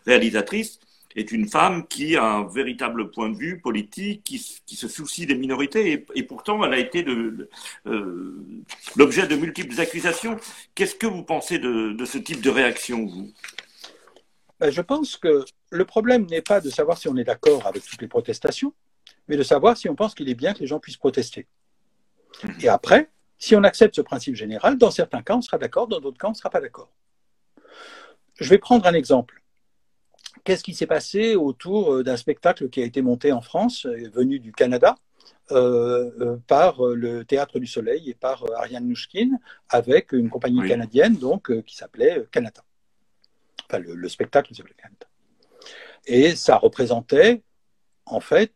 A: réalisatrice est une femme qui a un véritable point de vue politique, qui, se soucie des minorités, et, pourtant elle a été euh, l'objet de multiples accusations. Qu'est-ce que vous pensez de, ce type de réaction, vous?
B: Ben, Je pense que le problème n'est pas de savoir si on est d'accord avec toutes les protestations, mais de savoir si on pense qu'il est bien que les gens puissent protester. Et après, si on accepte ce principe général, dans certains cas, on sera d'accord, dans d'autres cas, on ne sera pas d'accord. Je vais prendre un exemple qu'est-ce qui s'est passé autour euh, d'un spectacle qui a été monté en France, euh, venu du Canada, euh, par le Théâtre du Soleil et par Ariane Nouchkine, avec une compagnie canadienne donc qui s'appelait Canada. Enfin, le, spectacle s'appelait Canada. Et ça représentait, en fait,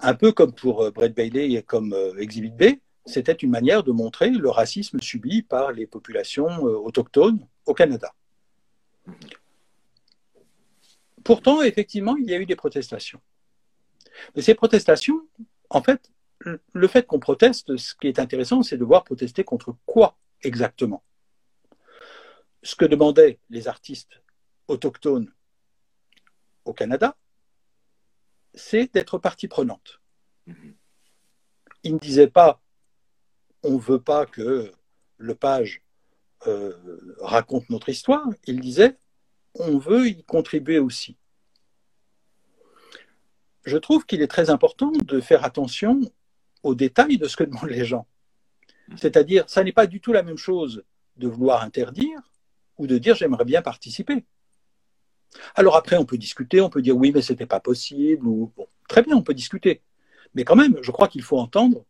B: un peu comme pour Brett Bailey et comme Exhibit B, c'était une manière de montrer le racisme subi par les populations autochtones au Canada. Pourtant, effectivement, il y a eu des protestations. Mais ces protestations, en fait, le fait qu'on proteste, ce qui est intéressant, c'est de voir protester contre quoi exactement? Ce que demandaient les artistes autochtones au Canada, c'est d'être partie prenante. Ils ne disaient pas on ne veut pas que le page euh, raconte notre histoire, ils disaient on veut y contribuer aussi. Je trouve qu'il est très important de faire attention aux détails de ce que demandent les gens. C'est-à-dire, ça n'est pas du tout la même chose de vouloir interdire ou de dire j'aimerais bien participer. Alors après, on peut discuter, on peut dire oui, mais ce n'était pas possible, ou bon, très bien, on peut discuter. Mais quand même, je crois qu'il faut entendre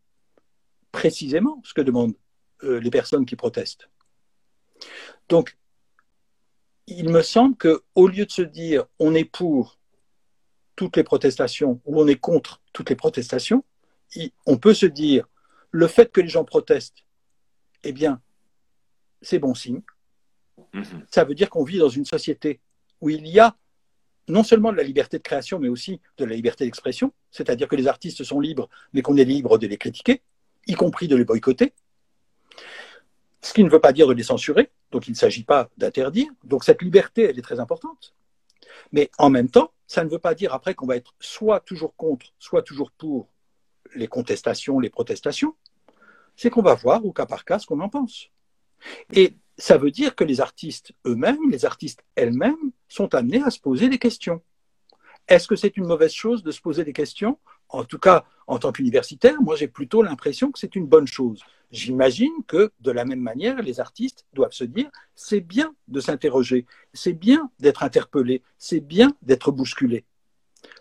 B: précisément ce que demandent euh, les personnes qui protestent. Donc, il me semble qu'au lieu de se dire on est pour toutes les protestations ou on est contre toutes les protestations, on peut se dire le fait que les gens protestent, eh bien, c'est bon signe. Mhm. Ça veut dire qu'on vit dans une société où il y a non seulement de la liberté de création, mais aussi de la liberté d'expression, c'est-à-dire que les artistes sont libres, mais qu'on est libre de les critiquer, y compris de les boycotter. Ce qui ne veut pas dire de les censurer, donc il ne s'agit pas d'interdire. Donc cette liberté, elle est très importante. Mais en même temps, ça ne veut pas dire après qu'on va être soit toujours contre, soit toujours pour les contestations, les protestations. C'est qu'on va voir au cas par cas ce qu'on en pense. Et ça veut dire que les artistes eux-mêmes, les artistes elles-mêmes, sont amenés à se poser des questions. Est-ce que c'est une mauvaise chose de se poser des questions? En tout cas, en tant qu'universitaire, moi j'ai plutôt l'impression que c'est une bonne chose. J'imagine que de la même manière, les artistes doivent se dire c'est bien de s'interroger, c'est bien d'être interpellé, c'est bien d'être bousculé.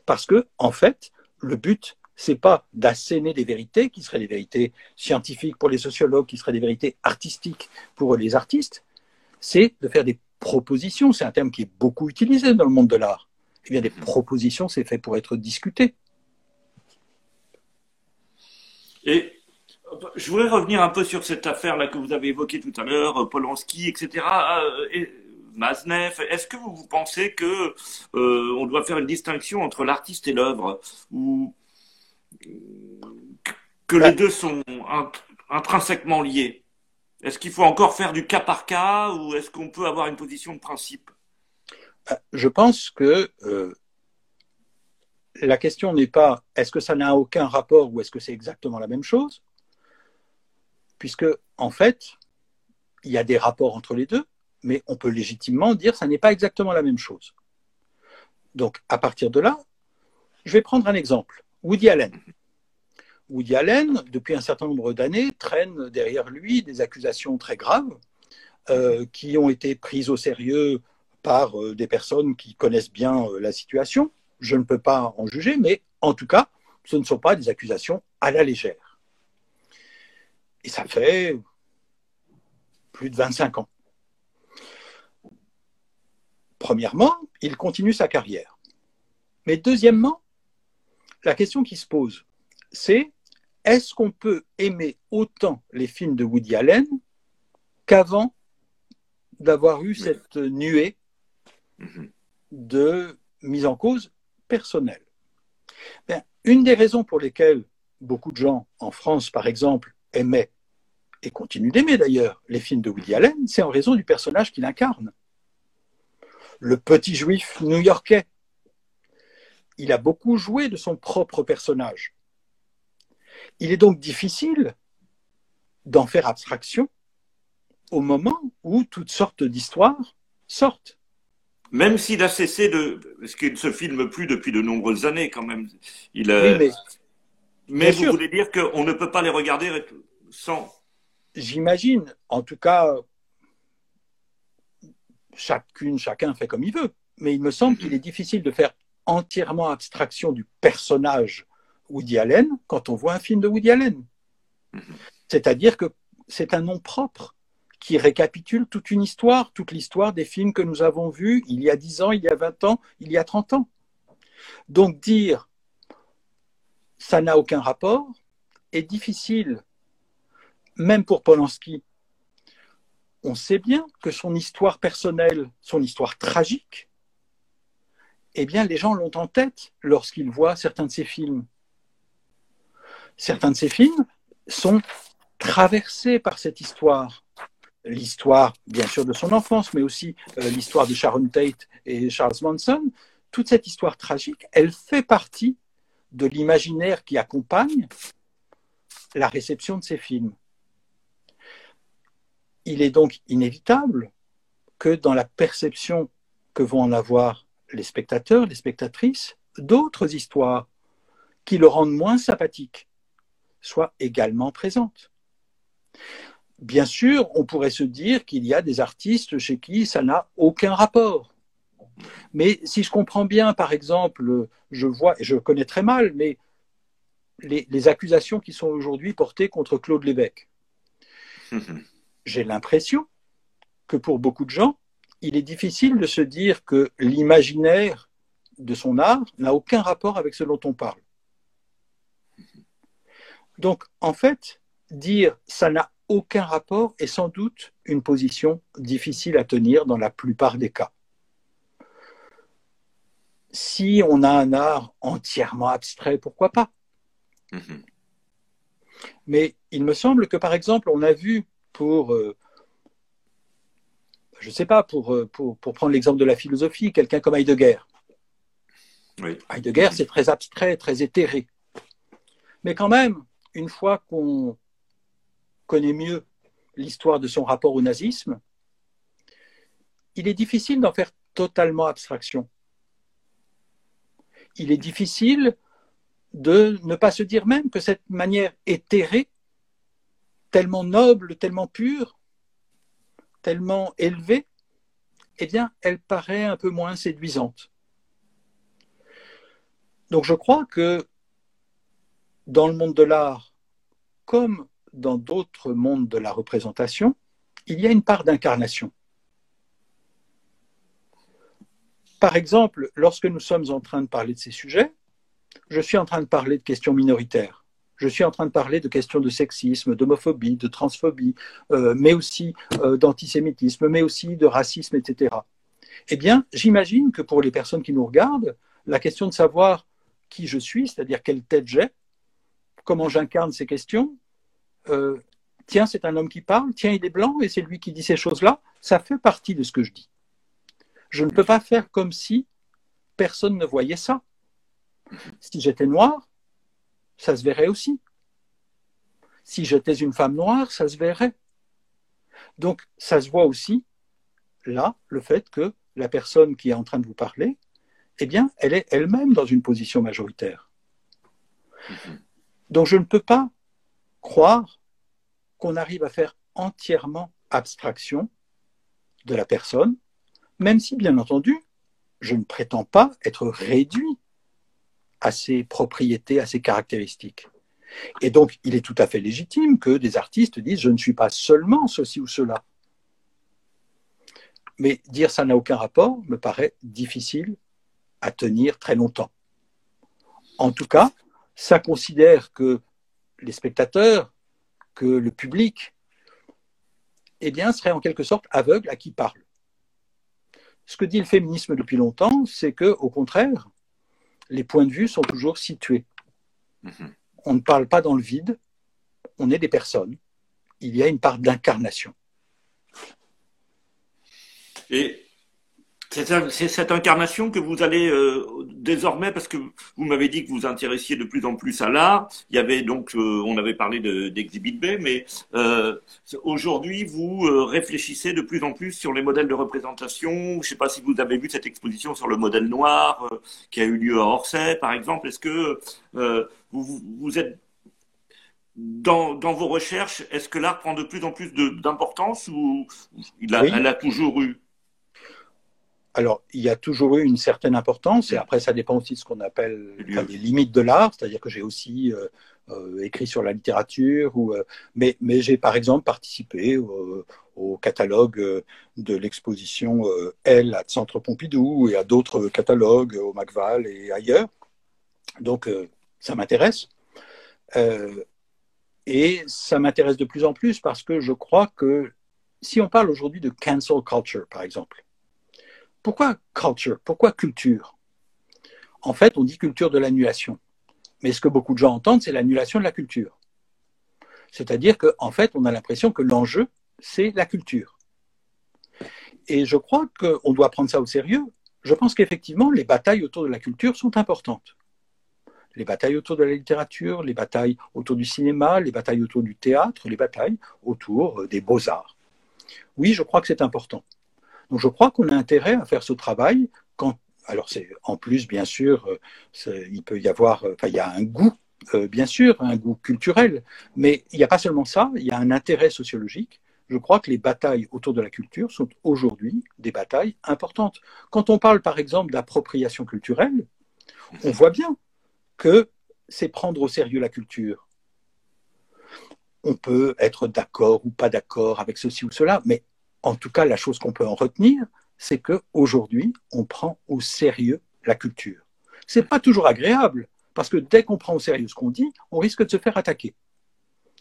B: Parce que, en fait, le but, c'est pas d'asséner des vérités qui seraient des vérités scientifiques pour les sociologues, qui seraient des vérités artistiques pour les artistes, c'est de faire des propositions. C'est un terme qui est beaucoup utilisé dans le monde de l'art. Eh bien, des propositions, c'est fait pour être discuté.
A: Et je voudrais revenir un peu sur cette affaire-là que vous avez évoquée tout à l'heure, Polanski, etc. Et Maznev, est-ce que vous pensez que euh, on doit faire une distinction entre l'artiste et l'œuvre, ou que les deux sont intrinsèquement liés? Est-ce qu'il faut encore faire du cas par cas ou est-ce qu'on peut avoir une position de principe?
B: Euh, Je pense que euh, la question n'est pas est-ce que ça n'a aucun rapport ou est-ce que c'est exactement la même chose? Puisque, en fait, il y a des rapports entre les deux, mais on peut légitimement dire que ça n'est pas exactement la même chose. Donc, à partir de là, je vais prendre un exemple. Woody Allen. Woody Allen, depuis un certain nombre d'années, traîne derrière lui des accusations très graves euh, qui ont été prises au sérieux par euh, des personnes qui connaissent bien euh, la situation. Je ne peux pas en juger, mais en tout cas, ce ne sont pas des accusations à la légère. Et ça fait plus de 25 ans. Premièrement, il continue sa carrière. Mais deuxièmement, la question qui se pose, c'est est-ce qu'on peut aimer autant les films de Woody Allen qu'avant d'avoir eu cette nuée mhm. de mise en cause personnelle ben, Une des raisons pour lesquelles beaucoup de gens en France, par exemple, aimaient et continuent d'aimer d'ailleurs les films de Woody Allen, c'est en raison du personnage qu'il incarne. Le petit juif new-yorkais il a beaucoup joué de son propre personnage. Il est donc difficile d'en faire abstraction au moment où toutes sortes d'histoires sortent.
A: Même s'il a cessé de... Parce qu'il ne se filme plus depuis de nombreuses années quand même. Il
B: Oui,
A: mais... vous voulez dire qu'on ne peut pas les regarder sans...
B: J'imagine. En tout cas, chacune, chacun fait comme il veut. Mais il me semble qu'il est difficile de faire entièrement abstraction du personnage Woody Allen quand on voit un film de Woody Allen. C'est-à-dire que c'est un nom propre qui récapitule toute une histoire, toute l'histoire des films que nous avons vus il y a 10 ans, il y a 20 ans, il y a 30 ans. Donc dire ça n'a aucun rapport est difficile, même pour Polanski. On sait bien que son histoire personnelle, son histoire tragique, eh bien, les gens l'ont en tête lorsqu'ils voient certains de ces films. Certains de ces films sont traversés par cette histoire. L'histoire, bien sûr, de son enfance, mais aussi euh, l'histoire de Sharon Tate et Charles Manson. Toute cette histoire tragique, elle fait partie de l'imaginaire qui accompagne la réception de ces films. Il est donc inévitable que dans la perception que vont en avoir les spectateurs, les spectatrices, d'autres histoires qui le rendent moins sympathique soient également présentes. Bien sûr, on pourrait se dire qu'il y a des artistes chez qui ça n'a aucun rapport. Mais si je comprends bien, par exemple, je vois, et je connais très mal, mais les, les accusations qui sont aujourd'hui portées contre Claude Lévesque, j'ai l'impression que pour beaucoup de gens, il est difficile de se dire que l'imaginaire de son art n'a aucun rapport avec ce dont on parle. Donc, en fait, dire ça n'a aucun rapport est sans doute une position difficile à tenir dans la plupart des cas. Si on a un art entièrement abstrait, pourquoi pas? Mm-hmm. Mais il me semble que, par exemple, on a vu pour euh, je ne sais pas, euh, pour, pour, prendre l'exemple de la philosophie, quelqu'un comme Heidegger. Heidegger, c'est très abstrait, très éthéré. Mais quand même, une fois qu'on connaît mieux l'histoire de son rapport au nazisme, il est difficile d'en faire totalement abstraction. Il est difficile de ne pas se dire même que cette manière éthérée, tellement noble, tellement pure, tellement élevée, eh bien, elle paraît un peu moins séduisante. Donc je crois que dans le monde de l'art, comme dans d'autres mondes de la représentation, il y a une part d'incarnation. Par exemple, lorsque nous sommes en train de parler de ces sujets, je suis en train de parler de questions minoritaires. Je suis en train de parler de questions de sexisme, d'homophobie, de transphobie, euh, mais aussi euh, d'antisémitisme, mais aussi de racisme, etc. Eh bien, j'imagine que pour les personnes qui nous regardent, la question de savoir qui je suis, c'est-à-dire quelle tête j'ai, comment j'incarne ces questions, euh, tiens, c'est un homme qui parle, tiens, il est blanc et c'est lui qui dit ces choses-là, ça fait partie de ce que je dis. Je ne peux pas faire comme si personne ne voyait ça. Si j'étais noir, ça se verrait aussi. Si j'étais une femme noire, ça se verrait. Donc, ça se voit aussi, là, le fait que la personne qui est en train de vous parler, eh bien, elle est elle-même dans une position majoritaire. Donc, je ne peux pas croire qu'on arrive à faire entièrement abstraction de la personne, même si, bien entendu, je ne prétends pas être réduit à ses propriétés, à ses caractéristiques. Et donc, il est tout à fait légitime que des artistes disent je ne suis pas seulement ceci ou cela. Mais dire ça n'a aucun rapport me paraît difficile à tenir très longtemps. En tout cas, ça considère que les spectateurs, que le public, eh bien, seraient en quelque sorte aveugles à qui parle. Ce que dit le féminisme depuis longtemps, c'est que, au contraire, les points de vue sont toujours situés. Mhm. On ne parle pas dans le vide, on est des personnes. Il y a une part d'incarnation.
A: Et c'est cette incarnation que vous allez euh, désormais, parce que vous m'avez dit que vous intéressiez de plus en plus à l'art. Il y avait donc, euh, on avait parlé d'Exhibit B, mais euh, aujourd'hui, vous réfléchissez de plus en plus sur les modèles de représentation. Je ne sais pas si vous avez vu cette exposition sur le modèle noir qui a eu lieu à Orsay, par exemple. Est-ce que vous, vous, êtes dans, dans, vos recherches, est-ce que l'art prend de plus en plus d'importance ou il a, elle a toujours eu?
B: Alors, il y a toujours eu une certaine importance, et après, ça dépend aussi de ce qu'on appelle les limites de l'art, c'est-à-dire que j'ai aussi euh, euh, écrit sur la littérature, ou, euh, mais, mais j'ai par exemple participé au catalogue de l'exposition Elle à Centre Pompidou et à d'autres catalogues au Macval et ailleurs. Donc, ça m'intéresse. et ça m'intéresse de plus en plus parce que je crois que si on parle aujourd'hui de cancel culture, par exemple, pourquoi culture? Pourquoi culture? En fait, on dit culture de l'annulation. Mais ce que beaucoup de gens entendent, c'est l'annulation de la culture. C'est-à-dire qu'en fait, on a l'impression que l'enjeu, c'est la culture. Et je crois qu'on doit prendre ça au sérieux. Je pense qu'effectivement, les batailles autour de la culture sont importantes. Les batailles autour de la littérature, les batailles autour du cinéma, les batailles autour du théâtre, les batailles autour des beaux-arts. Oui, je crois que c'est important. Donc je crois qu'on a intérêt à faire ce travail alors c'est en plus bien sûr euh, il peut y avoir euh, il y a un goût euh, bien sûr un goût culturel mais il n'y a pas seulement ça il y a un intérêt sociologique. Je crois que les batailles autour de la culture sont aujourd'hui des batailles importantes. Quand on parle par exemple d'appropriation culturelle on voit bien que c'est prendre au sérieux la culture. On peut être d'accord ou pas d'accord avec ceci ou cela mais en tout cas, la chose qu'on peut en retenir, c'est qu'aujourd'hui, on prend au sérieux la culture. Ce n'est pas toujours agréable, parce que dès qu'on prend au sérieux ce qu'on dit, on risque de se faire attaquer.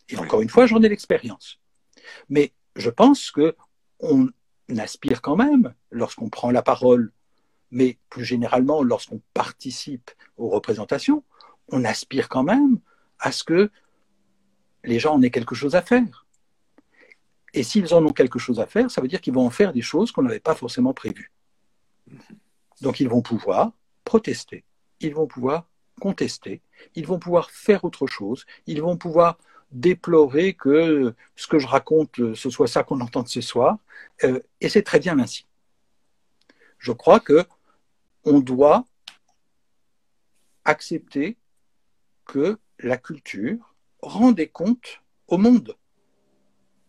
B: Et encore une fois, j'en ai l'expérience. Mais je pense qu'on aspire quand même, lorsqu'on prend la parole, mais plus généralement lorsqu'on participe aux représentations, on aspire quand même à ce que les gens en aient quelque chose à faire. Et s'ils en ont quelque chose à faire, ça veut dire qu'ils vont en faire des choses qu'on n'avait pas forcément prévues. Donc ils vont pouvoir protester, ils vont pouvoir contester, ils vont pouvoir faire autre chose, ils vont pouvoir déplorer que ce que je raconte, ce soit ça qu'on entend ce soir, euh, et c'est très bien ainsi. Je crois que on doit accepter que la culture rend des comptes au monde.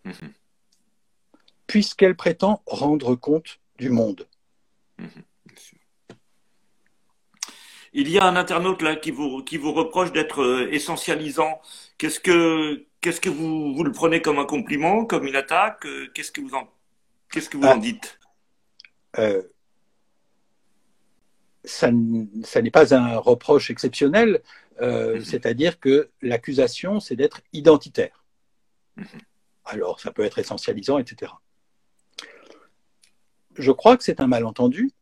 B: Mm-hmm puisqu'elle prétend rendre compte du monde. Mhm,
A: Il y a un internaute là qui vous, qui vous reproche d'être euh, essentialisant. Qu'est-ce que, qu'est-ce que vous, vous le prenez comme un compliment, comme une attaque Qu'est-ce que vous en, qu'est-ce que vous en ah. dites? Euh,
B: ça, ça n'est pas un reproche exceptionnel, euh, mm-hmm. c'est-à-dire que l'accusation, c'est d'être identitaire. Mm-hmm. Alors, ça peut être essentialisant, etc. Je crois que c'est un malentendu,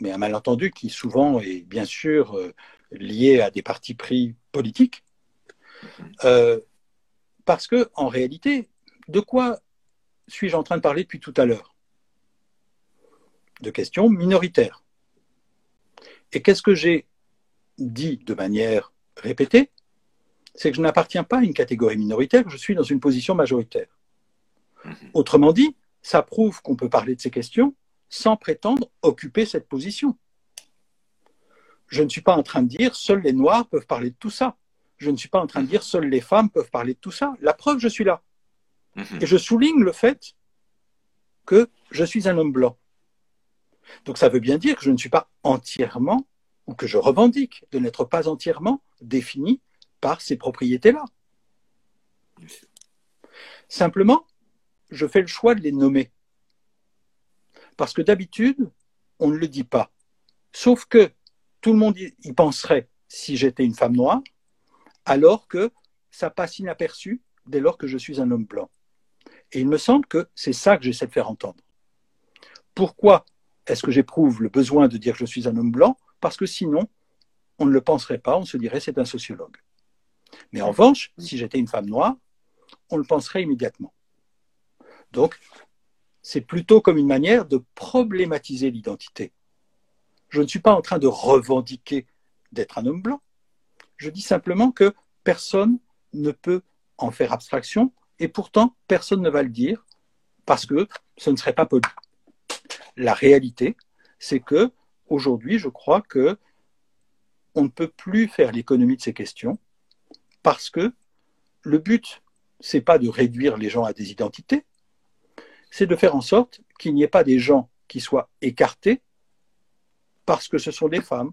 B: mais un malentendu qui souvent est bien sûr euh, lié à des partis pris politiques, euh, parce que en réalité, de quoi suis-je en train de parler depuis tout à l'heure? De questions minoritaires. Et qu'est-ce que j'ai dit de manière répétée? C'est que je n'appartiens pas à une catégorie minoritaire, je suis dans une position majoritaire. Autrement dit, ça prouve qu'on peut parler de ces questions sans prétendre occuper cette position. Je ne suis pas en train de dire seuls les Noirs peuvent parler de tout ça. Je ne suis pas en train de dire seules les femmes peuvent parler de tout ça. La preuve, je suis là. Mhm. Et je souligne le fait que je suis un homme blanc. Donc ça veut bien dire que je ne suis pas entièrement, ou que je revendique de n'être pas entièrement défini par ces propriétés-là. Simplement, je fais le choix de les nommer. Parce que d'habitude, on ne le dit pas. Sauf que tout le monde y penserait si j'étais une femme noire, alors que ça passe inaperçu dès lors que je suis un homme blanc. Et il me semble que c'est ça que j'essaie de faire entendre. Pourquoi est-ce que j'éprouve le besoin de dire que je suis un homme blanc? Parce que sinon, on ne le penserait pas, on se dirait c'est un sociologue. Mais en revanche, si j'étais une femme noire, on le penserait immédiatement. Donc, c'est plutôt comme une manière de problématiser l'identité. Je ne suis pas en train de revendiquer d'être un homme blanc. Je dis simplement que personne ne peut en faire abstraction et pourtant personne ne va le dire parce que ce ne serait pas poli. La réalité, c'est que aujourd'hui, je crois que on ne peut plus faire l'économie de ces questions parce que le but, c'est pas de réduire les gens à des identités, c'est de faire en sorte qu'il n'y ait pas des gens qui soient écartés parce que ce sont des femmes,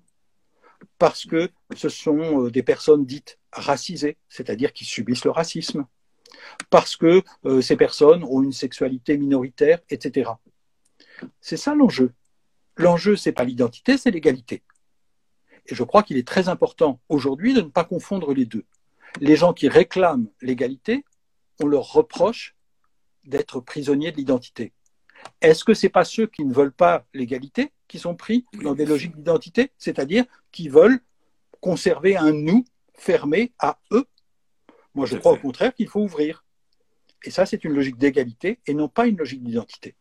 B: parce que ce sont euh, des personnes dites racisées, c'est-à-dire qui subissent le racisme, parce que euh, ces personnes ont une sexualité minoritaire, etc. C'est ça l'enjeu. L'enjeu, ce n'est pas l'identité, c'est l'égalité. Et je crois qu'il est très important aujourd'hui de ne pas confondre les deux. Les gens qui réclament l'égalité, on leur reproche d'être prisonniers de l'identité. Est-ce que ce n'est pas ceux qui ne veulent pas l'égalité qui sont pris dans des logiques d'identité, c'est-à-dire qui veulent conserver un nous fermé à eux? Moi, je crois au contraire qu'il faut ouvrir. Et ça, c'est une logique d'égalité et non pas une logique d'identité.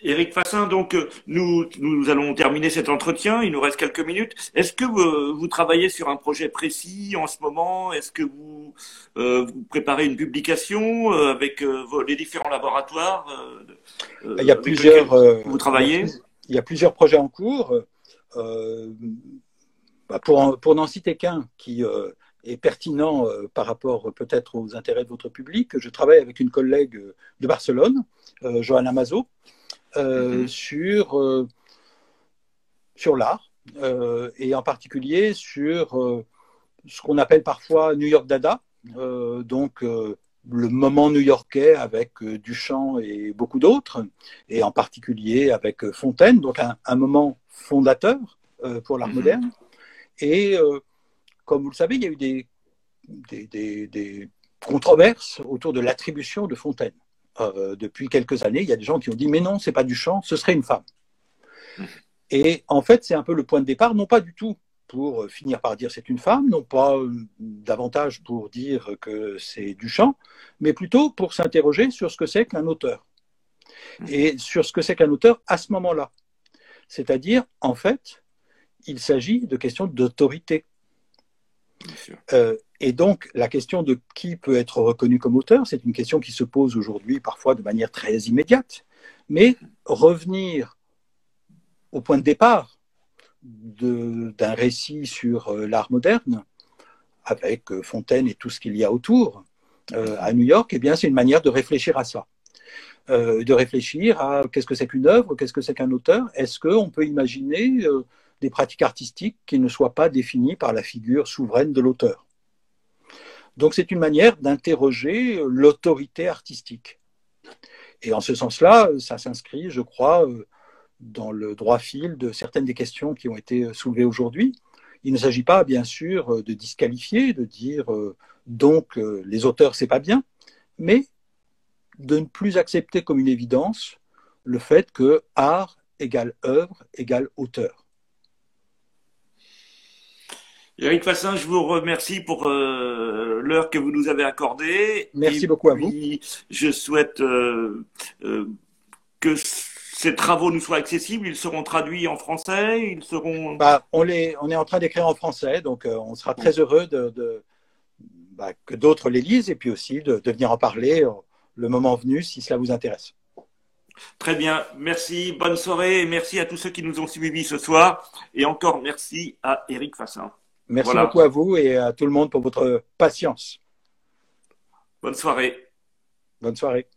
A: Éric Fassin, donc euh, nous, nous allons terminer cet entretien. Il nous reste quelques minutes. Est-ce que vous, vous, travaillez sur un projet précis en ce moment? Est-ce que vous, euh, vous, préparez une publication euh, avec les différents laboratoires
B: Il y a plusieurs.
A: vous travaillez?
B: Il y a plusieurs projets en cours. Bah, pour, pour n'en citer qu'un qui est pertinent par rapport peut-être aux intérêts de votre public, je travaille avec une collègue de Barcelone, Johanna Mazo, euh, mhm. sur, euh, sur l'art, euh, et en particulier sur ce qu'on appelle parfois New York Dada, donc le moment new-yorkais avec Duchamp et beaucoup d'autres, et en particulier avec Fontaine, donc un, moment fondateur pour l'art mhm. moderne. Et comme vous le savez, il y a eu des, des, des controverses autour de l'attribution de Fontaine. Euh, depuis quelques années, il y a des gens qui ont dit mais non, c'est pas du chant, ce serait une femme. Et en fait, c'est un peu le point de départ, non pas du tout pour euh, finir par dire c'est une femme, non pas euh, davantage pour dire que c'est du chant, mais plutôt pour s'interroger sur ce que c'est qu'un auteur. Et sur ce que c'est qu'un auteur à ce moment-là. C'est-à-dire, en fait, il s'agit de questions d'autorité. Euh, et donc, la question de qui peut être reconnu comme auteur, c'est une question qui se pose aujourd'hui parfois de manière très immédiate. Mais revenir au point de départ d'un récit sur euh, l'art moderne, avec euh, Fontaine et tout ce qu'il y a autour, à New York, eh bien, c'est une manière de réfléchir à ça. de réfléchir à qu'est-ce que c'est qu'une œuvre, qu'est-ce que c'est qu'un auteur. Est-ce qu'on peut imaginer des pratiques artistiques qui ne soient pas définies par la figure souveraine de l'auteur? Donc c'est une manière d'interroger l'autorité artistique. Et en ce sens-là, ça s'inscrit, je crois, dans le droit fil de certaines des questions qui ont été soulevées aujourd'hui. Il ne s'agit pas, bien sûr, de disqualifier, de dire donc les auteurs, c'est pas bien, mais de ne plus accepter comme une évidence le fait que art égale œuvre égale auteur.
A: Eric Fassin, je vous remercie pour euh, l'heure que vous nous avez accordée.
B: Merci beaucoup à vous.
A: Je souhaite euh, euh, que ces travaux nous soient accessibles. Ils seront traduits en français. Ils seront.
B: Bah, on, les, on est en train d'écrire en français, donc on sera très heureux de, bah, que d'autres les lisent et puis aussi de, de venir en parler le moment venu si cela vous intéresse.
A: Très bien, merci, bonne soirée et merci à tous ceux qui nous ont suivis ce soir. Et encore merci à Eric Fassin.
B: Merci beaucoup à vous et à tout le monde pour votre patience.
A: Bonne soirée.
B: Bonne soirée.